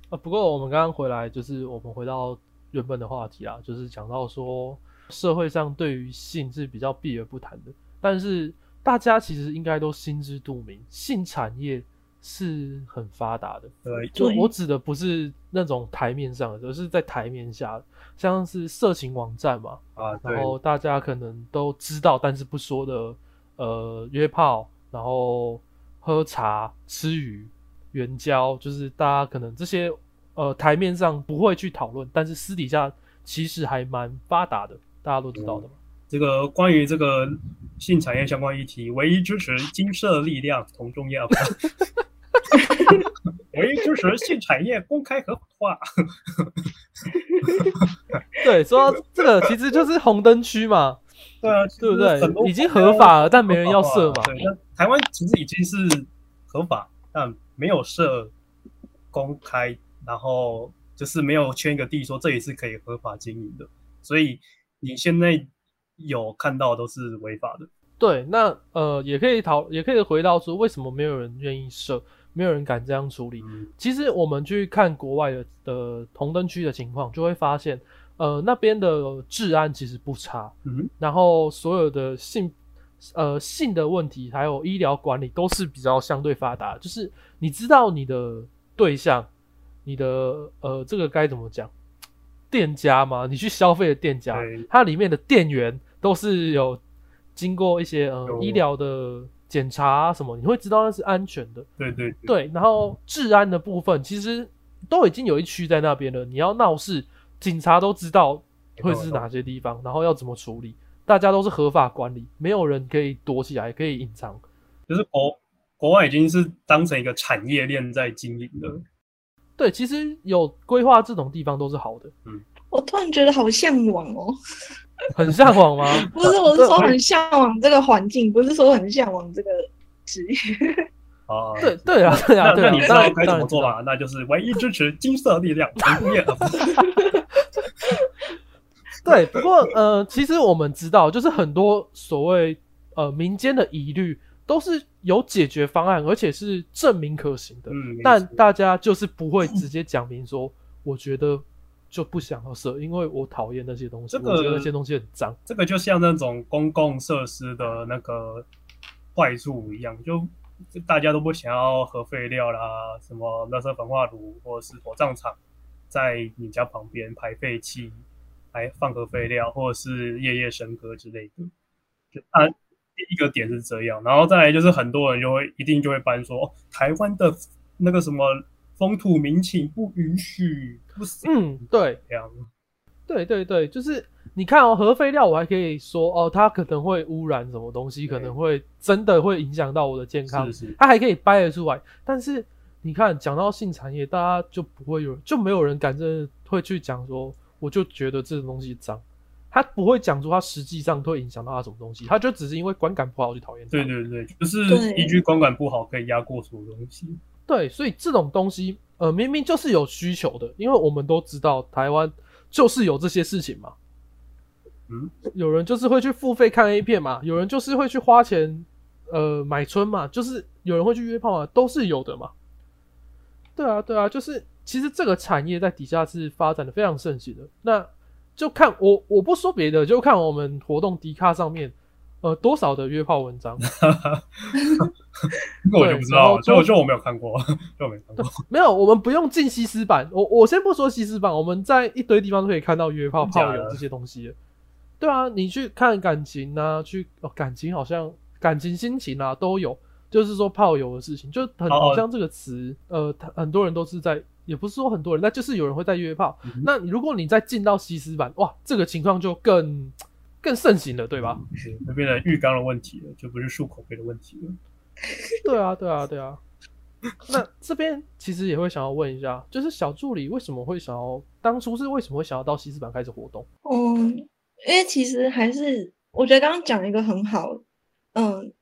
啊，不过我们刚刚回来，就是我们回到原本的话题啊，就是讲到说社会上对于性是比较避而不谈的，但是大家其实应该都心知肚明，性产业是很发达的。对，就我指的不是那种台面上的，而是在台面下的，像是色情网站嘛，啊，然，后大家可能都知道但是不说的，呃，约炮，然后喝茶、吃鱼、援交，就是大家可能这些呃台面上不会去讨论，但是私底下其实还蛮发达的，大家都知道的嘛。这个关于这个性产业相关议题，唯一支持金色力量同中业，唯一支持性产业公开合法化。对，说到这个其实就是红灯区嘛，对啊，对不对？已经合法了，但没人要设嘛。对，那台湾其实已经是合法，但没有设公开，然后就是没有圈一个地说这里是可以合法经营的，所以你现在有看到都是违法的。对，那呃也可以讨，也可以回到说，为什么没有人愿意设，没有人敢这样处理？嗯，其实我们去看国外的的红灯区的情况，就会发现，呃，那边的治安其实不差，嗯，然后所有的性，呃，性的问题还有医疗管理都是比较相对发达，就是你知道你的对象，你的呃，这个该怎么讲？店家嘛，你去消费的店家，它里面的店员都是有经过一些呃医疗的检查啊什么，你会知道那是安全的。对对对，然后治安的部分其实都已经有一区在那边了，你要闹事，警察都知道会是哪些地方，然后要怎么处理，大家都是合法管理，没有人可以躲起来，可以隐藏。就是国国外已经是当成一个产业链在经营的。对，其实有规划这种地方都是好的。嗯我突然觉得好向往哦。很向往吗？不是，我是说很向往这个环境，不是说很向往这个职业。啊，对对啊，对啊，对啊。那那你知当然道该怎么做吗？那就是唯一支持金色力量。对，不过呃，其实我们知道，就是很多所谓呃民间的疑虑都是有解决方案，而且是证明可行的。嗯，但大家就是不会直接讲明说，我觉得就不想要设，因为我讨厌那些东西，这个我觉得那些东西很脏。这个就像那种公共设施的那个坏处一样，就就大家都不想要核废料啦，什么垃圾焚化炉或者是火葬场在你家旁边排废气，还放核废料，或者是夜夜笙歌之类的。就啊，第一个点是这样，然后再来就是很多人就会一定就会搬说，哦，台湾的那个什么风土民情不允许，不行嗯，对，这样。对对对，就是你看哦，核废料我还可以说哦，它可能会污染什么东西，可能会真的会影响到我的健康是，是，它还可以掰得出来。但是你看，讲到性产业，大家就不会有，就没有人敢真的会去讲说，我就觉得这种东西脏，他不会讲出他实际上会影响到他什么东西，他就只是因为观感不好去讨厌它。对对对，就是对依据观感不好可以压过所有东西。对，所以这种东西，呃，明明就是有需求的，因为我们都知道台湾就是有这些事情嘛。嗯，有人就是会去付费看 A 片嘛，有人就是会去花钱，呃，买春嘛，就是有人会去约炮嘛，都是有的嘛。对啊，对啊，就是其实这个产业在底下是发展的非常盛行的。那就看我我不说别的，就看我们活动迪卡上面，呃，多少的约炮文章。这个我就不知道，了就我就我没有看过，就我没看过。没有，我们不用进西施版。我我先不说西施版，我们在一堆地方都可以看到约炮、炮友这些东西。对啊，你去看感情啊，去哦，感情好像感情、心情啊都有，就是说炮友的事情，就很哦好像这个词，呃，很多人都是在，也不是说很多人，那就是有人会在约炮。嗯那如果你再进到西施版，哇，这个情况就更更盛行了，对吧？是那边的浴缸的问题了，就不是漱口杯的问题了。对啊，对啊，对啊。那这边其实也会想要问一下，就是小助理为什么会想要当初是为什么会想要到西斯版开始活动？嗯，因为其实还是我觉得刚刚讲一个很好，嗯，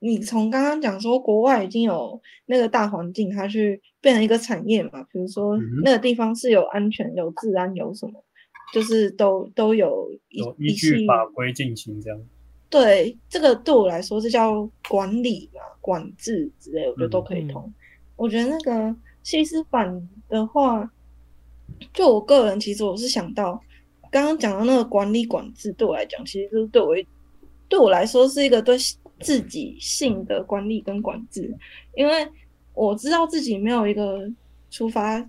你从刚刚讲说国外已经有那个大环境，他去变成一个产业嘛，比如说那个地方是有安全、有治安、有什么，就是都都有一有依据法规进行这样。对，这个对我来说是叫管理嘛、管制之类，我觉得都可以嗯通。我觉得那个西施版的话，就我个人其实我是想到刚刚讲到那个管理管制，对我来讲，其实就是对我一对我来说是一个对自己性的管理跟管制，因为我知道自己没有一个出发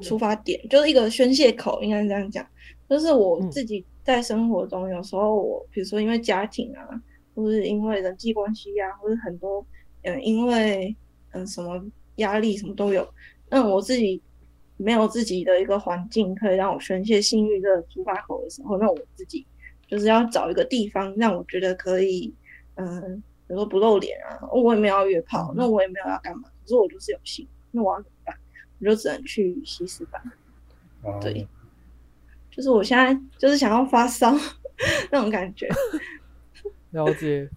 出发点，就是一个宣泄口，应该是这样讲。就是我嗯。自己在生活中，有时候我比如说因为家庭啊，或是因为人际关系啊，或者很多嗯、呃因为嗯、什么压力什么都有，那我自己没有自己的一个环境可以让我宣泄性欲的出发口的时候，那我自己就是要找一个地方让我觉得可以，嗯、比如说不露脸啊，我也没有要约炮，那我也没有要干嘛，可是我就是有心，那我要怎么办？我就只能去西施版。哦。对，就是我现在就是想要发烧 那种感觉，了解，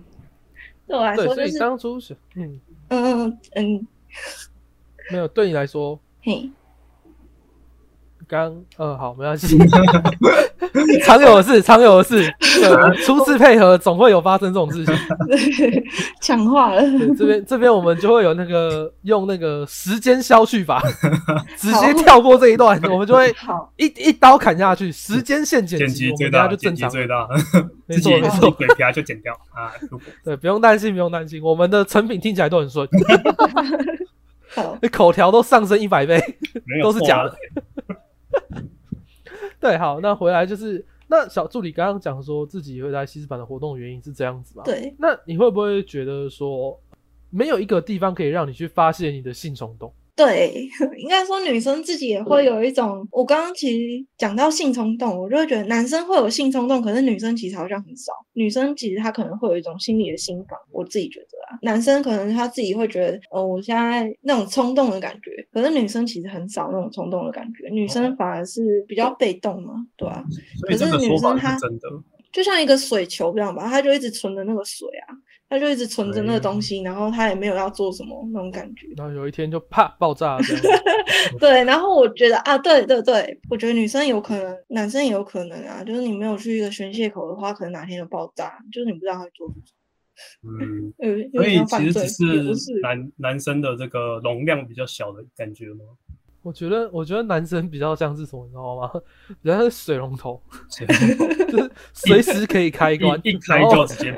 对我来对，说就是所以当初是嗯，嗯嗯嗯。没有对你来说，嘿，刚嗯好没关系，常有的事，常有的事，初次配合总会有发生这种事情。强化了，这边这边我们就会有那个用那个时间消去法，直接跳过这一段，我们就会，一一刀砍下去，时间线剪剪辑，大，我们等下就剪正常没错没错，鬼皮就剪掉啊。对，不用担心，不用担心，我们的成品听起来都很顺，好，口条都上升一百倍。都是假的。对，好，那回来就是那小助理刚刚讲说自己会在西斯版的活动，原因是这样子嘛？。对，那你会不会觉得说，没有一个地方可以让你去发泄你的性冲动？对，应该说女生自己也会有一种，我刚刚其实讲到性冲动，我就会觉得男生会有性冲动，可是女生其实好像很少。女生其实她可能会有一种心理的心防，我自己觉得啊，男生可能他自己会觉得，哦，我现在那种冲动的感觉，可是女生其实很少那种冲动的感觉，女生反而是比较被动嘛，对吧、所以。这个可是女生她真的。就像一个水球这样吧，她就一直存着那个水啊，他就一直存着那个东西，然后他也没有要做什么那种感觉。然后有一天就啪爆炸这样。对，然后我觉得啊，对对对，我觉得女生有可能，男生也有可能啊，就是你没有去一个宣泄口的话，可能哪天就爆炸，就是你不知道他会做什么。嗯，所以其实，只是。男男生的这个容量比较小的感觉吗？我觉得，我觉得男生比较像是什么，你知道吗？比较像是水龙头，就是随时可以开关，一一开就直接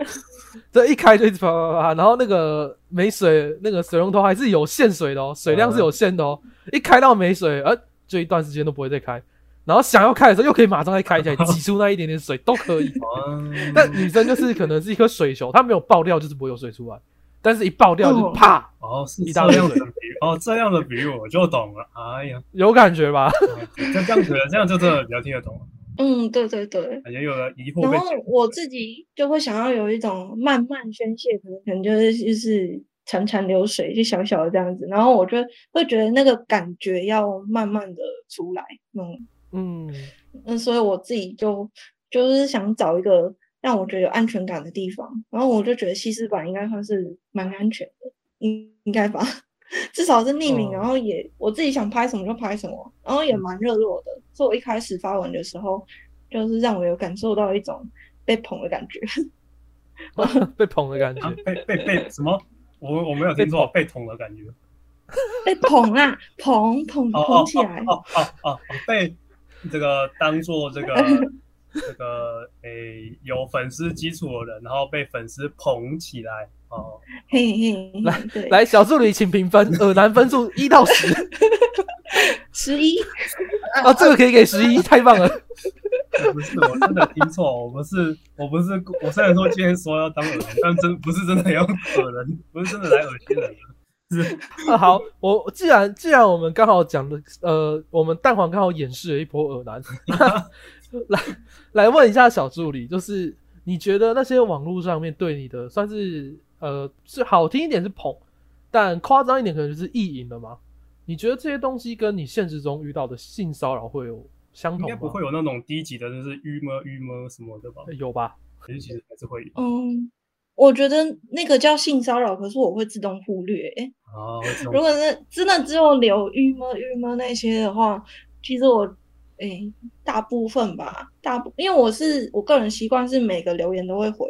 这一开就一直啪啪啪啪，然后那个没水，那个水龙头还是有限水的哦，水量是有限的哦。一开到没水，呃，就一段时间都不会再开。然后想要开的时候，又可以马上再开起来，挤出那一点点水都可以。啊，但女生就是可能是一颗水球，她没有爆掉就是不会有水出来，但是一爆掉就啪，哦，是这样的比喻，哦，这样的比喻我就懂了。哎呀，有感觉吧？就这样子，这样就真的比较听得懂了。嗯，对对对。感觉有了疑。惑然后我自己就会想要有一种慢慢宣泄，可能可能就是就是潺潺流水，就小小的这样子。然后我就会觉得那个感觉要慢慢的出来，嗯。嗯，那所以我自己就就是想找一个让我觉得有安全感的地方，然后我就觉得西施馆应该算是蛮安全的，应应该吧，至少是匿名，哦然后也我自己想拍什么就拍什么，然后也蛮热络的，所以我一开始发文的时候，就是让我有感受到一种被捧的感觉 被捧的感觉啊。被被被什么？我我没有听错，被捧的感觉。被捧啊，捧捧捧起来，哦哦哦哦，被这个当做这个 这个诶有粉丝基础的人，然后被粉丝捧起来哦。嘿嘿，来，来，小助理请评分，耳男分数一到十 十一，啊，这个可以给十一，太棒了。不是，我真的听错，我不是，我不是，我虽然说今天说要当耳男，但真不是真的要耳人，不是真的来恶心人的。是啊，好，我既然既然我们刚好讲的，呃，我们蛋黄刚好演示了一波耳男，来来问一下小助理，就是你觉得那些网络上面对你的算是呃是好听一点是捧，但夸张一点可能就是意淫了吗？你觉得这些东西跟你现实中遇到的性骚扰会有相同吗？该不会有那种低级的，就是郁么郁么什么的吧？有吧？可是其实还是会有嗯，我觉得那个叫性骚扰，可是我会自动忽略、欸。啊。会这种如果是真的只有留郁闷郁闷那些的话，其实我诶、大部分吧，大部因为我是我个人习惯是每个留言都会回，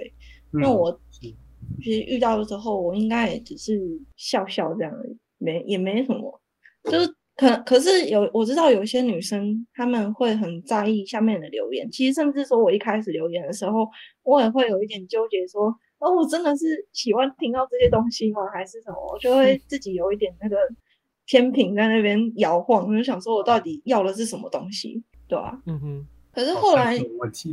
因为嗯我其实遇到的时候，我应该也只是笑笑这样而已，没也没什么，就是可可是有我知道有一些女生她们会很在意下面的留言，其实甚至说我一开始留言的时候，我也会有一点纠结说，哦，我真的是喜欢听到这些东西吗？还是什么？我就会自己有一点那个天平在那边摇晃，我就想说我到底要的是什么东西，对吧、嗯哼，可是后来。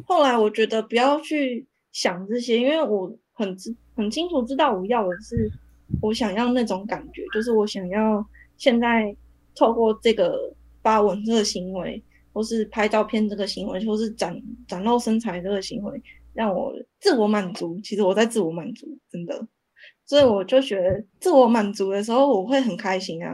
后来我觉得不要去想这些，因为我很知很清楚知道我要的是我想要那种感觉，就是我想要现在透过这个发文这个行为，或是拍照片这个行为，或是展展露身材这个行为，让我自我满足。其实我在自我满足，真的。所以我就觉得自我满足的时候，我会很开心啊。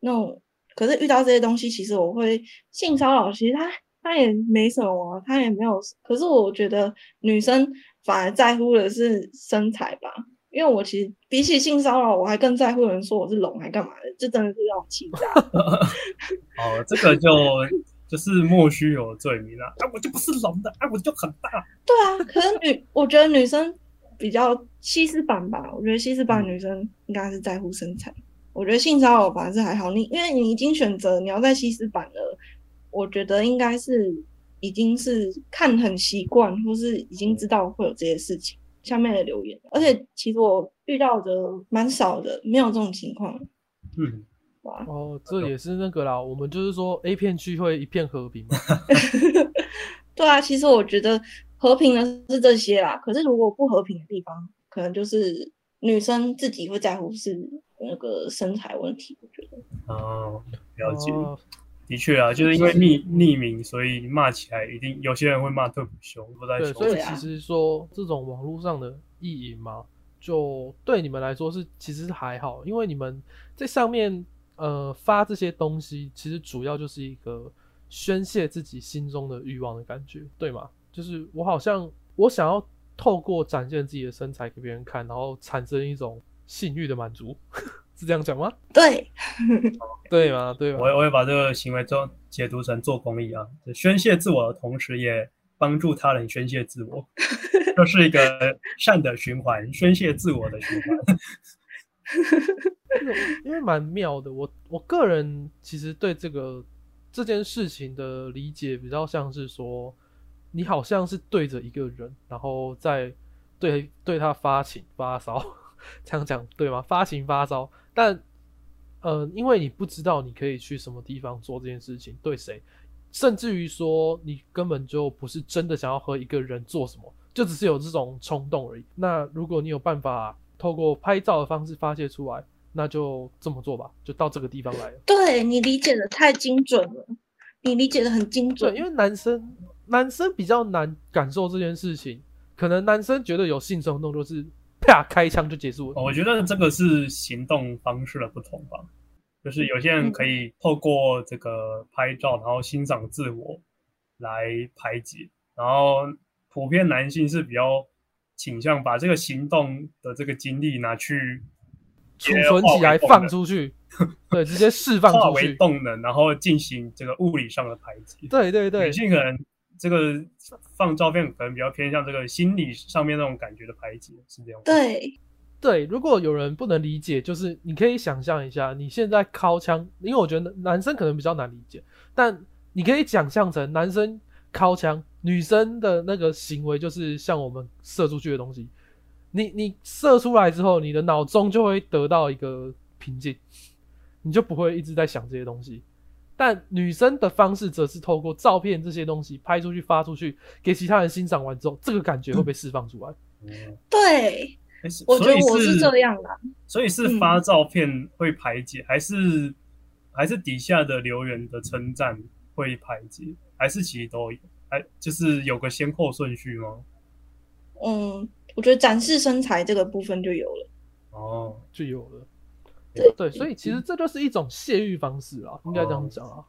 那种可是遇到这些东西，其实我会性骚扰，其实他他也没什么啊，他也没有。可是我觉得女生反而在乎的是身材吧，因为我其实比起性骚扰，我还更在乎有人说我是龙还干嘛的，这真的是让我气炸。哦，这个就就是莫须有罪名啊！啊，我就不是龙的，啊，我就很大。对啊，可是女，我觉得女生比较西施版吧，我觉得西施版女生应该是在乎身材。我觉得性骚扰反而是还好，你因为你已经选择你要在西施版了，我觉得应该是已经是看很习惯，或是已经知道会有这些事情。下面的留言，而且其实我遇到的蛮少的，没有这种情况，嗯，哇。哦，这也是那个啦，我们就是说 A 片区会一片和平嘛。对啊，其实我觉得和平的是这些啦，可是如果不和平的地方，可能就是女生自己会在乎是那个身材问题。我觉得，哦，了解。哦的确啊，就是因为匿匿名，所以骂起来一定有些人会骂特别凶，不在对，凶所以其实说这种网络上的意淫嘛，就对你们来说是其实是还好，因为你们在上面呃发这些东西，其实主要就是一个宣泄自己心中的欲望的感觉，对吗？就是我好像我想要透过展现自己的身材给别人看，然后产生一种性欲的满足，是这样讲吗？对，对吗？对吗？我我会把这个行为做解读成做公益啊，就宣泄自我的同时，也帮助他人宣泄自我，这是一个善的循环，宣泄自我的循环。因为蛮妙的，我我个人其实对这个这件事情的理解比较像是说，你好像是对着一个人，然后再对对他发情发烧，这样讲对吗？发情发烧，但呃，因为你不知道你可以去什么地方做这件事情，对谁，甚至于说你根本就不是真的想要和一个人做什么，就只是有这种冲动而已。那如果你有办法透过拍照的方式发泄出来，那就这么做吧，就到这个地方来了。对你理解的太精准了，你理解的很精准。对，因为男生男生比较难感受这件事情，可能男生觉得有性冲动就是啪开枪就结束了。我觉得这个是行动方式的不同吧，就是有些人可以透过这个拍照，然后欣赏自我来排解，然后普遍男性是比较倾向把这个行动的这个精力拿去储存起来放出去，对，直接释放化为。动能，然后进行这个物理上的排解。对对对女，性可能这个放照片可能比较偏向这个心理上面那种感觉的排解，是这样吗。对，对，如果有人不能理解，就是你可以想象一下，你现在敲枪，因为我觉得男生可能比较难理解，但你可以想象成男生敲枪，女生的那个行为就是像我们射出去的东西，你你射出来之后，你的脑中就会得到一个平静，你就不会一直在想这些东西。但女生的方式则是透过照片这些东西拍出去、发出去，给其他人欣赏完之后，这个感觉会被释放出来。嗯对，我觉得我是这样的。所以是发照片会排解，还是还是底下的留言的称赞会排解，还是其实都有？还就是有个先后顺序吗？嗯，我觉得展示身材这个部分就有了。哦，就有了。对对，所以其实这就是一种泄欲方式啊，应该这样讲啊。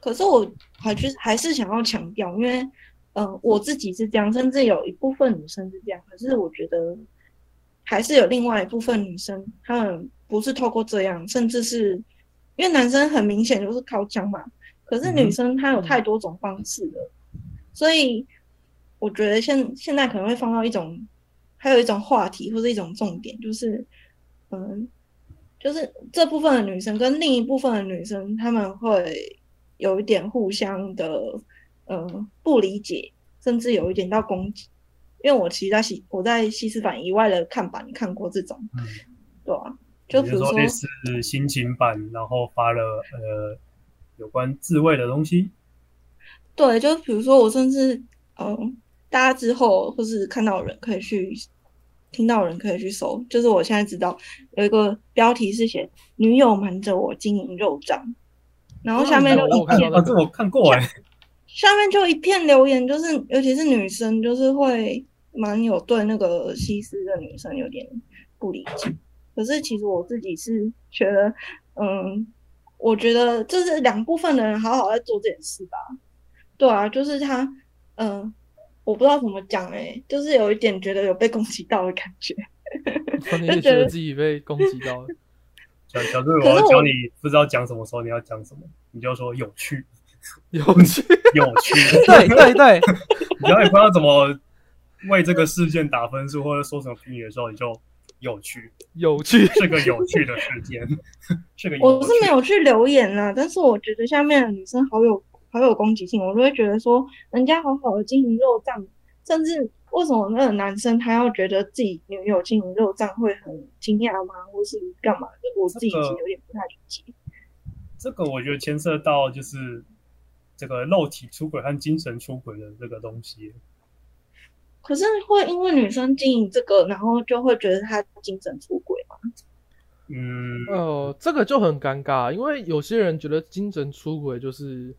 可是我还是还是想要强调，因为呃我自己是这样，甚至有一部分女生是这样，可是我觉得还是有另外一部分女生，她们不是透过这样，甚至是因为男生很明显就是靠枪嘛，可是女生她有太多种方式了，所以我觉得现现在可能会放到一种，还有一种话题或者一种重点，就是嗯，就是这部分的女生跟另一部分的女生，她们会有一点互相的呃不理解，甚至有一点到攻击。因为我其实在西我在西斯版以外的看板看过这种，嗯，对啊，就比如说心情版，然后发了呃有关自慰的东西，对，就比如说我甚至嗯，大家之后或是看到人可以去听到的人可以去搜，就是我现在知道有一个标题是写“女友瞒着我经营肉账”，然后下面就一片啊，这我看过哎、下面就一片留言，就是尤其是女生，就是会蛮有对那个西施的女生有点不理解。可是其实我自己是觉得，嗯，我觉得就是两部分的人好好在做这件事吧。对啊，就是他，嗯，我不知道怎么讲诶、就是有一点觉得有被攻击到的感觉。你也觉得自己被攻击到了，小小队，我可是我要教你不知道讲什么时候你要讲什么，你就说有趣，有趣。有趣，对对对，你只要你不知道怎么为这个事件打分数或者说什么评语的时候，你就有趣，有趣。是个有趣的事件，是个有趣我是没有去留言啦，但是我觉得下面的女生好有好有攻击性，我就会觉得说，人家好好的经营肉账，甚至为什么那个男生他要觉得自己女友经营肉账会很惊讶吗，或是干嘛的？我自己其实有点不太理解。这个我觉得牵涉到就是这个肉体出轨和精神出轨的这个东西。可是会因为女生经营这个，然后就会觉得她精神出轨吗？嗯，呃，这个就很尴尬，因为有些人觉得精神出轨就是，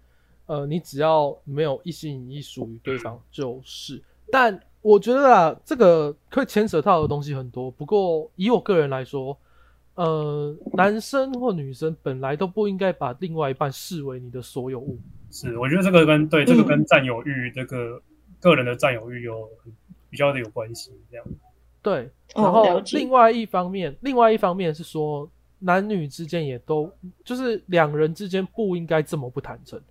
呃，你只要没有一心一意属于对方就是。但我觉得啊，这个可以牵扯到的东西很多。不过以我个人来说，呃，男生或女生本来都不应该把另外一半视为你的所有物。是，我觉得这个跟对这个嗯跟占有欲，这个个人的占有欲有比较的有关系。这样，对，哦然后另外一方面，另外一方面是说，男女之间也都就是两人之间不应该这么不坦诚。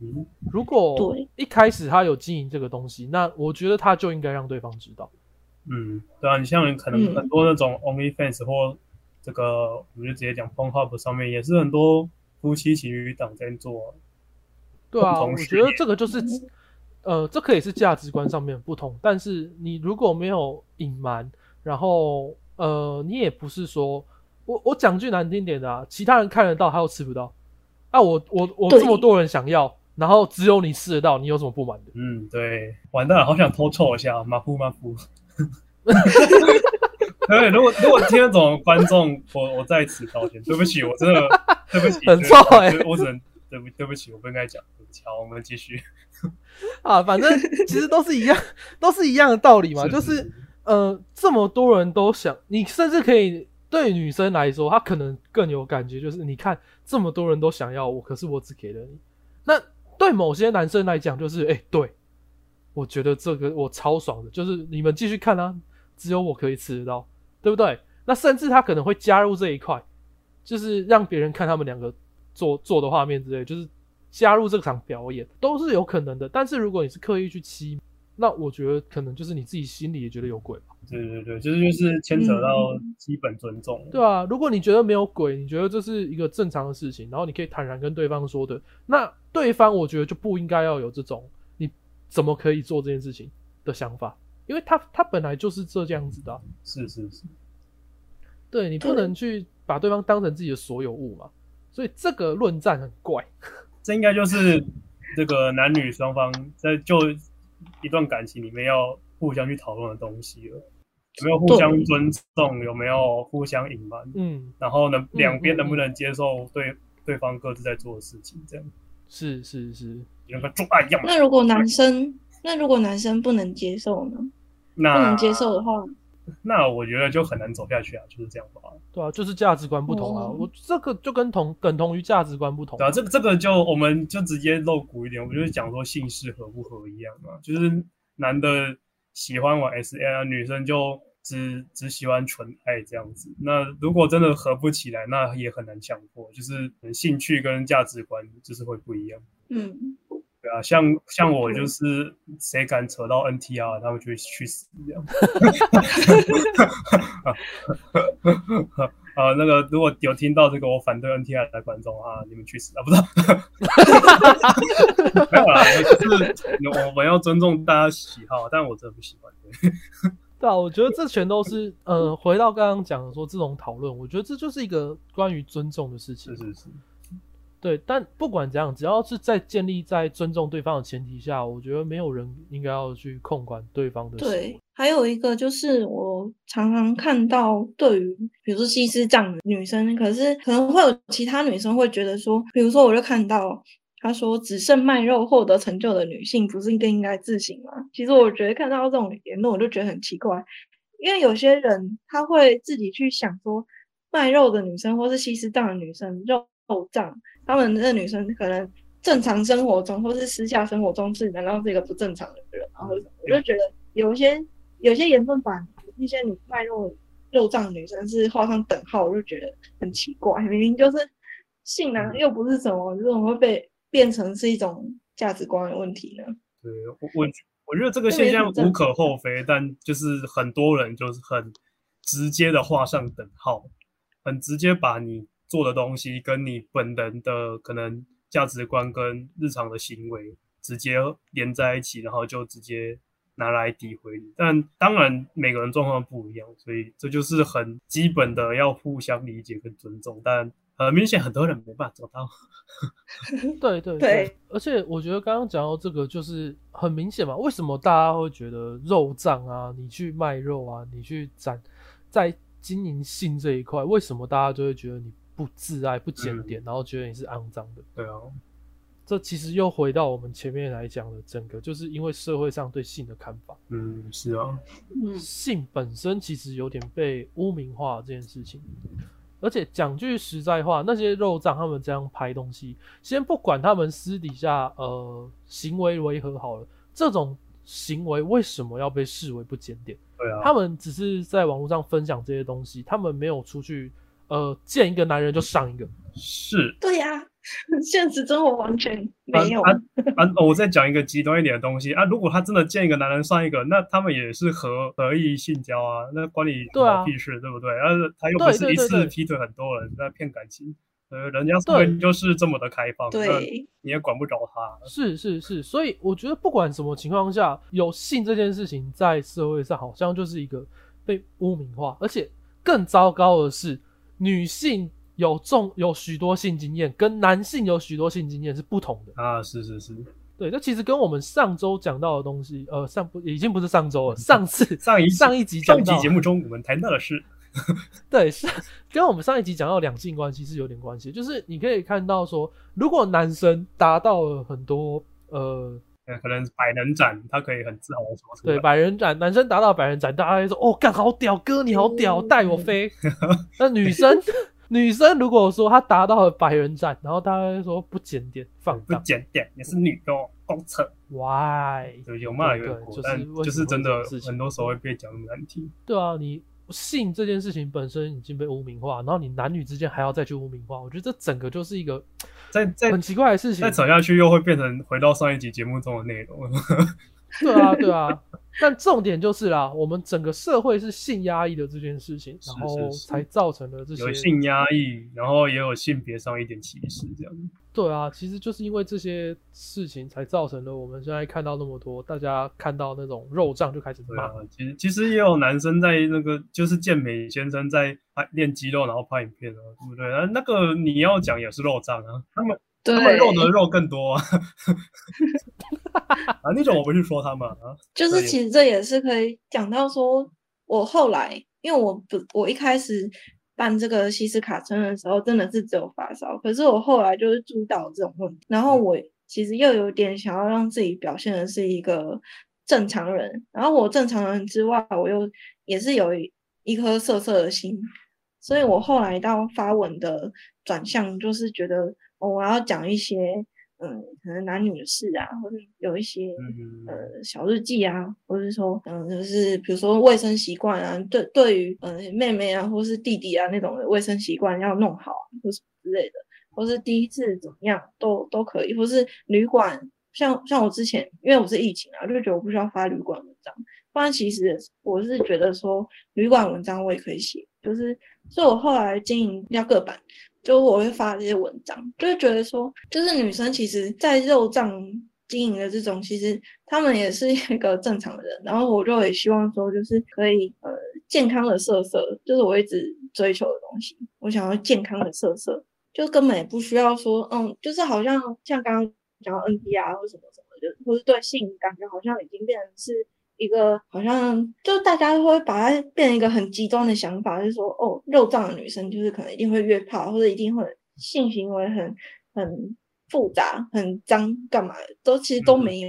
嗯，如果一开始他有经营这个东西，那我觉得他就应该让对方知道。嗯，对啊，你像可能嗯很多那种 OnlyFans 或这个，我们就直接讲 Pornhub 上面也是很多夫妻情侣档在做。对啊，我觉得这个就是，呃，这可以是价值观上面不同，但是你如果没有隐瞒，然后呃，你也不是说，我我讲句难听点的啊，其他人看得到，他又吃不到，啊，我我我对这么多人想要，然后只有你吃得到，你有什么不满的？嗯，对，完蛋了，好想偷臭一下，马虎马虎。对，如果如果听得懂观众，我我在此道歉，对不起，我真的对不起，很对臭欸我只能对不对不起，我不应该讲，对不起，好，我们继续。啊，反正其实都是一样，都是一样的道理嘛，就是是呃，这么多人都想，你甚至可以对女生来说，她可能更有感觉，就是你看这么多人都想要我，可是我只给了你。那对某些男生来讲，就是哎、对我觉得这个我超爽的，就是你们继续看啊，只有我可以吃得到，对不对？那甚至他可能会加入这一块，就是让别人看他们两个做做的画面之类，就是加入这场表演都是有可能的。但是如果你是刻意去欺，那我觉得可能就是你自己心里也觉得有鬼吧。对对对，就是就是牵扯到嗯基本尊重。对啊，如果你觉得没有鬼，你觉得这是一个正常的事情，然后你可以坦然跟对方说的，那对方我觉得就不应该要有这种你怎么可以做这件事情的想法，因为他他本来就是这样子的啊、是是是，对你不能去把对方当成自己的所有物嘛，所以这个论战很怪。这应该就是这个男女双方在就一段感情里面要互相去讨论的东西了。有没有互相尊重？有没有互相隐瞒？嗯，然后能两边嗯能不能接受对对方各自在做的事情？这样是是是，有个做爱一样。那如果男生，那如果男生不能接受呢？不能接受的话，那我觉得就很难走下去啊，就是这样吧。对啊，就是价值观不同啊。哦我这个就跟同等同于价值观不同对啊，这个这个就我们就直接露骨一点，我就是讲说姓氏合不合一样嘛，就是男的喜欢玩 S A 啊，女生就只只喜欢纯爱这样子。那如果真的合不起来，那也很难强迫，就是兴趣跟价值观就是会不一样。嗯，对啊，像像我就是谁敢扯到 NTR，他们就会去死这样。啊，那个如果有听到这个我反对 NTR 的观众啊，你们去死啊！不是，没有啦，就是我们要尊重大家喜好，但我真的不喜欢。对 对啊，我觉得这全都是呃，回到刚刚讲的说这种讨论，我觉得这就是一个关于尊重的事情。是是是，对，但不管怎样，只要是在建立在尊重对方的前提下，我觉得没有人应该要去控管对方的。对。还有一个就是我常常看到，对于比如说西施这样的女生，可是可能会有其他女生会觉得说，比如说我就看到。他说：“只剩卖肉获得成就的女性，不是更应该自省吗？”其实我觉得看到这种言论，我就觉得很奇怪，因为有些人他会自己去想说，卖肉的女生或是西施档的女生，肉肉胀，她们那女生可能正常生活中或是私下生活中是难道是一个不正常的人，然后我就觉得有些有些言论把一些你卖肉肉胀女生是画上等号，我就觉得很奇怪，明明就是性能又不是什么，这种会被变成是一种价值观的问题呢？对我我我觉得这个现象无可厚非，但就是很多人就是很直接的画上等号，很直接把你做的东西跟你本人的可能价值观跟日常的行为直接连在一起，然后就直接拿来诋毁你。但当然每个人状况不一样，所以这就是很基本的要互相理解跟尊重。但很明显，很多人没办法做到。对对对，而且我觉得刚刚讲到这个，就是很明显嘛，为什么大家会觉得肉胀啊，你去卖肉啊，你去展在经营性这一块，为什么大家就会觉得你不自爱、不检点，然后觉得你是肮脏的？对啊，这其实又回到我们前面来讲的整个，就是因为社会上对性的看法，嗯，是啊，嗯，性本身其实有点被污名化这件事情。而且讲句实在话，那些肉障他们这样拍东西，先不管他们私底下呃行为为何好了，这种行为为什么要被视为不检点？对啊，他们只是在网络上分享这些东西，他们没有出去呃见一个男人就上一个。是对呀、现实生活完全没有。啊啊！我再讲一个极端一点的东西啊，如果他真的见一个男人上一个，那他们也是合合意性交啊，那关你屁事，对不对？但是他又不是一对对对次劈腿很多人在骗感情，呃，人家社会就是这么的开放，对，你也管不着他。是是是，所以我觉得不管什么情况下，有性这件事情在社会上好像就是一个被污名化，而且更糟糕的是，女性有重有许多性经验，跟男性有许多性经验是不同的。啊，是是是，对，这其实跟我们上周讲到的东西，呃，上不已经不是上周了，上次上一上一集 上一集节目中我们谈到的是，对，是跟我们上一集讲到两性关系是有点关系。就是你可以看到说，如果男生达到了很多呃，呃，可能百人斩，他可以很自豪的说出对。百人斩，男生达到百人斩，大家就说哦，干好屌，哥你好屌，带我飞。那女生 女生如果说她达到了百人斩，然后大家就说不检点放不荡检点，也是女的哦，公厕，，why？对，有骂有就是就是真的很多时候会被讲那么难听。对啊，你性这件事情本身已经被污名化，然后你男女之间还要再去污名化，我觉得这整个就是一个再再很奇怪的事情再。扯下去，又会变成回到上一集节目中的内容。对啊，对啊。但重点就是啦，我们整个社会是性压抑的这件事情，然后才造成了这些有性压抑，然后也有性别上一点歧视，这样。对啊，其实就是因为这些事情才造成了我们现在看到那么多，大家看到那种肉胀就开始骂。对啊，其实其实也有男生在那个就是健美先生在拍练肌肉，然后拍影片啊，对不对？啊，那个你要讲也是肉胀啊，他们他们对，肉的肉更多。啊。啊，那种我不是说他们啊，就是其实这也是可以讲到说，我后来因为我不我一开始办这个西斯卡村的时候，真的是只有发烧，可是我后来就是注意到这种问题，然后我其实又有点想要让自己表现的是一个正常人，然后我正常人之外，我又也是有一一颗色色的心，所以我后来到发文的转向就是觉得、哦、我要讲一些。嗯，可能男女的事啊，或者有一些嗯，呃小日记啊，或者是说嗯，就是比如说卫生习惯啊，对对于呃妹妹啊或是弟弟啊那种的卫生习惯要弄好啊，或什么之类的，或是第一次怎么样都都可以，或是旅馆，像像我之前因为我是疫情啊，就觉得我不需要发旅馆文章，不然其实我是觉得说旅馆文章我也可以写，就是所以我后来经营比较个版。就我会发这些文章，就会觉得说，就是女生其实，在肉酱经营的这种，其实她们也是一个正常的人。然后我就也希望说，就是可以呃健康的色色，就是我一直追求的东西。我想要健康的色色，就根本也不需要说，嗯，就是好像像刚刚讲到 NPR 或什么什么的，或是对性感觉好像已经变成是。一个好像就大家会把它变成一个很极端的想法，就是说哦，肉胀的女生就是可能一定会约炮，或者一定会性行为很很复杂、很脏，干嘛的都其实都没有。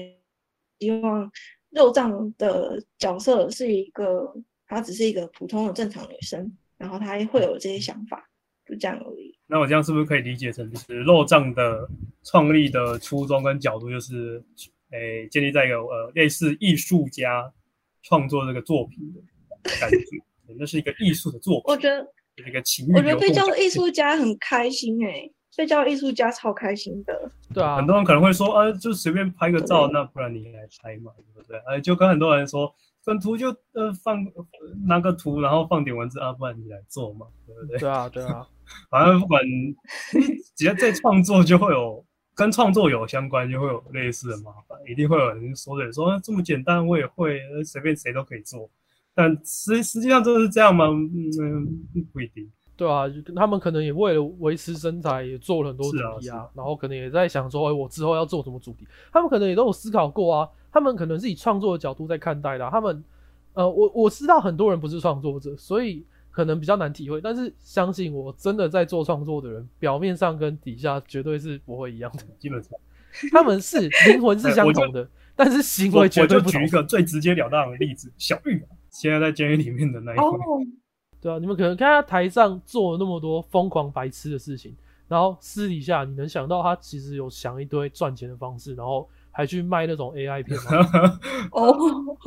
希望肉胀的角色是一个，她只是一个普通的正常女生，然后她会有这些想法，就这样而已。那我这样是不是可以理解成，就是肉胀的创立的初衷跟角度，就是诶建立在一个呃类似艺术家创作这个作品的感觉，那是一个艺术的作品，我觉得，一个情我觉得被叫艺术家很开心诶、被叫艺术家超开心的。对啊很，多人可能会说，啊，就随便拍个照，那不然你来拍嘛，对不对？啊，就跟很多人说，跟图就呃放拿个图，然后放点文字啊，不然你来做嘛，对不对？对啊，对啊，反正不管，只要在创作就会有跟创作有相关，就会有类似的麻烦，一定会有人说的说、啊这么简单我也会，呃随便谁都可以做。但实实际上真的是这样吗？嗯，嗯不一定。对啊，他们可能也为了维持身材，也做了很多主题啊，然后可能也在想说，哎，我之后要做什么主题？他们可能也都有思考过啊，他们可能是以创作的角度在看待的啊、他们，呃，我我知道很多人不是创作者，所以可能比较难体会，但是相信我，真的在做创作的人，表面上跟底下绝对是不会一样的。基本上，他们是灵魂是相同的，但是行为我绝对不同我就举一。个最直截了当的例子，小玉啊现在在监狱里面的那一哦位，，对啊，你们可能看他台上做了那么多疯狂白痴的事情，然后私底下你能想到他其实有想一堆赚钱的方式，然后还去卖那种 AI 片吗？哦，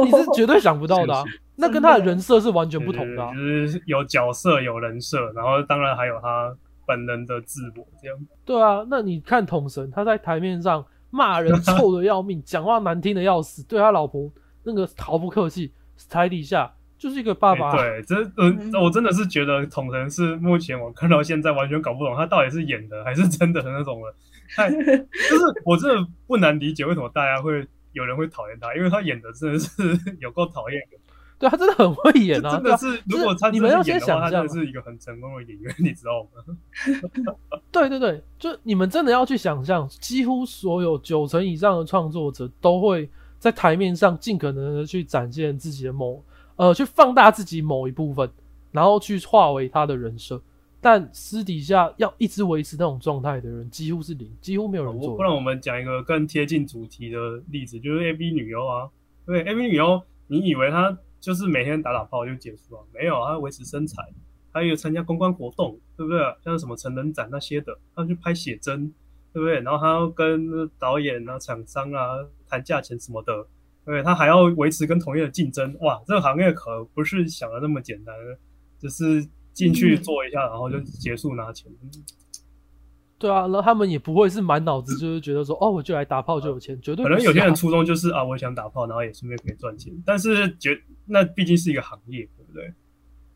你是绝对想不到的、啊是是，那跟他的人设是完全不同的、啊。就是有角色有人设，然后当然还有他本人的自我这样。对啊，那你看统神，他在台面上骂人臭的要命，讲话难听的要死，对他老婆那个毫不客气，台底下就是一个爸爸。哎对，这嗯呃，我真的是觉得统神是目前我看到现在完全搞不懂他到底是演的还是真的的那种了。太就是我真的不难理解为什么大家会有人会讨厌他，因为他演的真的是 有够讨厌的。对他真的很会演啊，真的是，如果他你们要先想象啊真的是一个很成功的演员，你知道吗？对对对，就你们真的要去想象，几乎所有九成以上的创作者都会在台面上尽可能的去展现自己的某呃，去放大自己某一部分，然后去化为他的人设。但私底下要一直维持那种状态的人，几乎是零，几乎没有人做不然我们讲一个更贴近主题的例子，就是 A B 女优啊，对 A B 女优，你以为她就是每天打打炮就结束了？没有，她维持身材，还有参加公关活动，对不对？像什么成人展那些的，她去拍写真，对不对？然后她要跟导演啊、厂商啊谈价钱什么的，对，她还要维持跟同业的竞争。哇，这个行业可不是想的那么简单，就是进去嗯做一下，然后就结束拿钱。对啊，然后他们也不会是满脑子就是觉得说，哦，我就来打炮就有钱，绝对可能有些人初衷就是啊，我想打炮，然后也顺便可以赚钱，但是觉那毕竟是一个行业，对不对？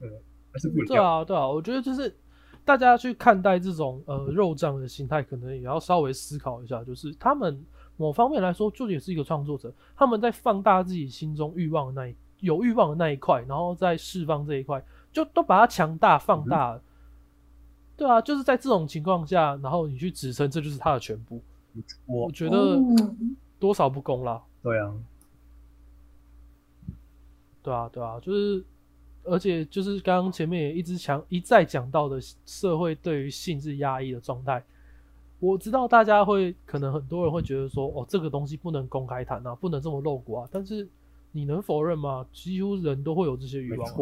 对，还是不一样。对啊，对啊，我觉得就是大家去看待这种呃肉酱的心态，可能也要稍微思考一下，就是他们某方面来说，就也是一个创作者，他们在放大自己心中欲望的那一有欲望的那一块，然后再释放这一块，就都把它强大放大了。对啊，就是在这种情况下，然后你去指称这就是他的全部，我我觉得嗯多少不公啦。对啊，对啊，对啊，就是，而且就是刚刚前面也一直强一再讲到的社会对于性是压抑的状态。我知道大家会可能很多人会觉得说，哦，这个东西不能公开谈啊，不能这么露骨啊。但是你能否认吗？几乎人都会有这些欲望、啊。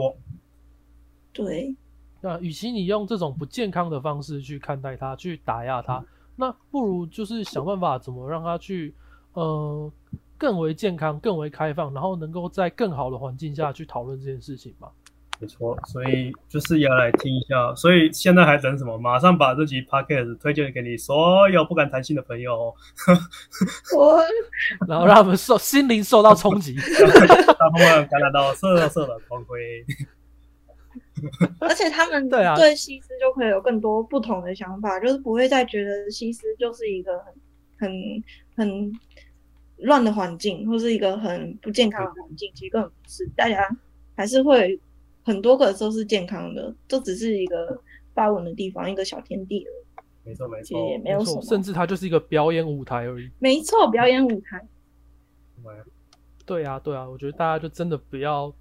对，那与其你用这种不健康的方式去看待它，去打压它，那不如就是想办法怎么让它去呃更为健康、更为开放，然后能够在更好的环境下去讨论这件事情嘛。没错。所以就是要来听一下，所以现在还等什么？马上把这集 podcast 推荐给你所有不敢谈性的朋友哦，我 然后让他们受心灵受到冲击。让他们感染到色色的光辉。而且他们对啊对西施就会有更多不同的想法，就是不会再觉得西施就是一个很很很乱的环境，或是一个很不健康的环境，其实根本不是，大家还是会很多个都是健康的，这只是一个发文的地方，一个小天地而已。没错，没其实也错。没错，没有什么，甚至它就是一个表演舞台而已。没错，表演舞台。对啊，对啊，我觉得大家就真的不要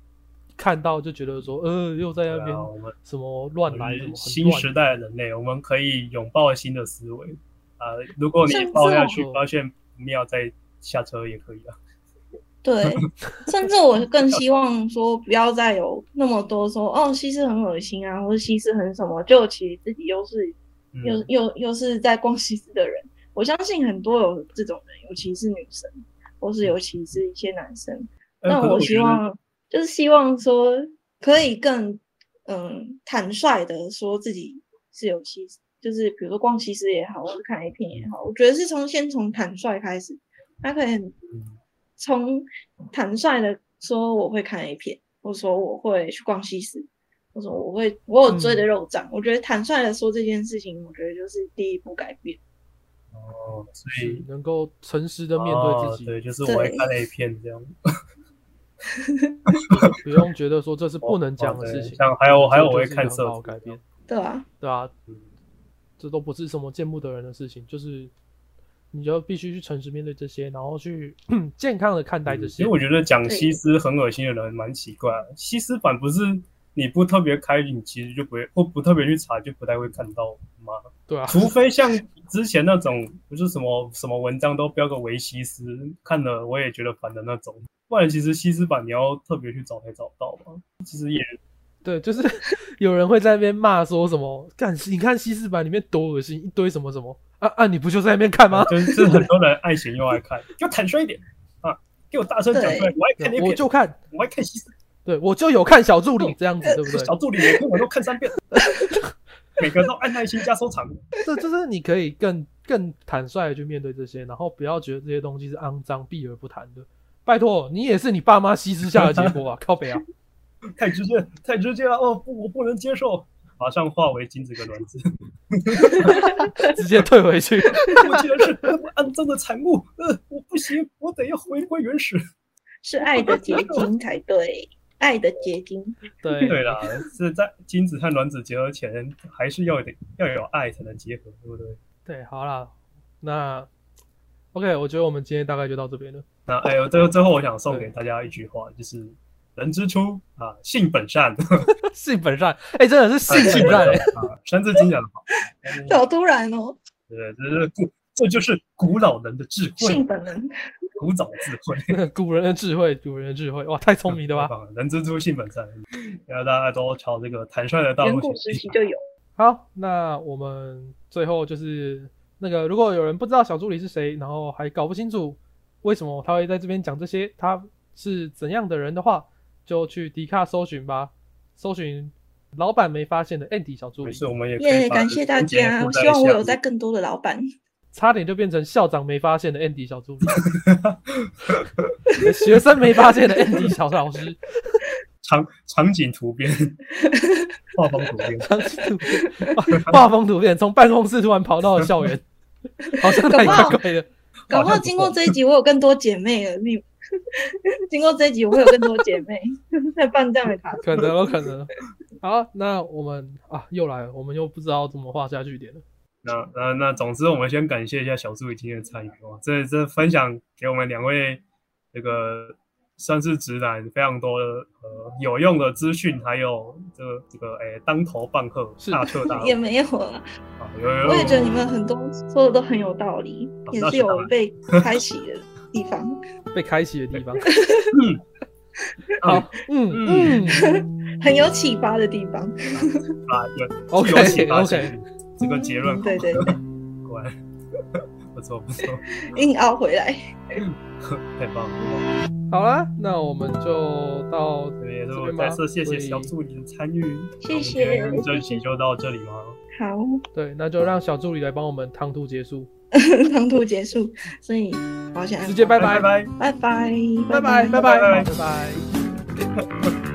看到就觉得说，呃，又在那边什么乱来什么，很新时代的人类，我们可以拥抱新的思维。啊、如果你抱下去我发现不妙，再下车也可以啊。对，甚至我更希望说不要再有那么多说哦西施很恶心啊，或者西施很什么，就其实自己又是嗯。又又又是在逛西施的人，我相信很多有这种人，尤其是女生，或是尤其是一些男生。呃那我希望就是希望说可以更嗯坦率的说自己是有西施，就是比如说逛西施也好，或者看 A 片也好，我觉得是从先从坦率开始，他可以从坦率的说我会看 A 片，或者说我会去逛西施，或者说我会我有追的肉账，我觉得坦率的说这件事情，我觉得就是第一步改变。哦，所以能够诚实的面对自己，哦、对，就是我会看 A 片这样。不用觉得说这是不能讲的事情。像还有还有我会看色改变，对啊，对啊，嗯这都不是什么见不得人的事情，就是你就必须去诚实面对这些，然后去 健康的看待这些因为。我觉得讲西施很恶心的人蛮奇怪的，西施版不是你不特别开，你其实就不会，或不特别去查，就不太会看到吗。对啊，除非像之前那种，不是什么什么文章都标个维西施，看了我也觉得烦的那种。不然其实西施版你要特别去找才找到嘛。其实也对，就是 有人会在那边骂说什么，干你看西施版里面多恶心，一堆什么什么啊啊，你不就在那边看吗？就是就是很多人爱嫌又爱看，就坦率一点啊，给我大声讲出来，我爱看那片，我就看，我爱看西施。对，我就有看小助理这样子，对不对？小助理每天我都看三遍，每个都按耐心加收藏。这就是你可以更更坦率的去面对这些，然后不要觉得这些东西是肮脏避而不谈的。拜托，你也是你爸妈稀释下的结果啊！靠北啊，太直接，太直接了哦！不，我不能接受，马上化为精子跟卵子，直接退回去。我竟然是那么肮脏的产物，呃，我不行，我得要回归原始，是爱的结晶才对。爱的结晶，对对啦，是在精子和卵子结合前，还是要得要有爱才能结合，对不对？对，好啦，那 OK，我觉得我们今天大概就到这边了。那哎呦，最后最后我想送给大家一句话，就是人之初啊，性本善，性本善，哎，真的是性本善啊，三字经讲的好，好突然哦，对，这是古，这就是古老人的智慧，性本能。古早智慧，古人的智慧，古人的智慧，哇，太聪明了吧！人之初，性本善，然后大家都朝这个坦率的道路前进。时期就有。好，那我们最后就是那个，如果有人不知道小助理是谁，然后还搞不清楚为什么他会在这边讲这些，他是怎样的人的话，就去迪卡搜寻吧，搜寻老板没发现的 Andy 小助理。是，我们也耶感谢大家，希望我有在更多的老板。差点就变成校长没发现的 Andy 小助理，学生没发现的 Andy 小老师，场场景图片，画风图片，场景图片，画风图片，从办公室突然跑到了校园，好像太怪怪的。搞不好经过这一集，我有更多姐妹了。你 经过这一集，我会有更多姐妹在办这样的卡。可能，有可能。好，那我们啊，又来了，我们又不知道怎么画下句点了。那那那，总之我们先感谢一下小助理今天的参与哦，这这分享给我们两位这个算是直男非常多的呃有用的资讯，还有这个这个哎当头棒喝大彻大 也没有啊，我也觉得你们很多说的都很有道理，也是有被开启的地方，被开启的地方，嗯，好，嗯。嗯，很有启发的地方啊，对，OK OK。这个结论，对对对，乖，不错不错，硬凹回来，太棒了。好了，那我们就到这边再次谢谢小助理的参与，谢谢。这期就到这里吗？好，对，那就让小助理来帮我们唐突结束，唐突结束，所以保险直接拜拜。拜拜。拜拜拜拜拜拜。拜拜。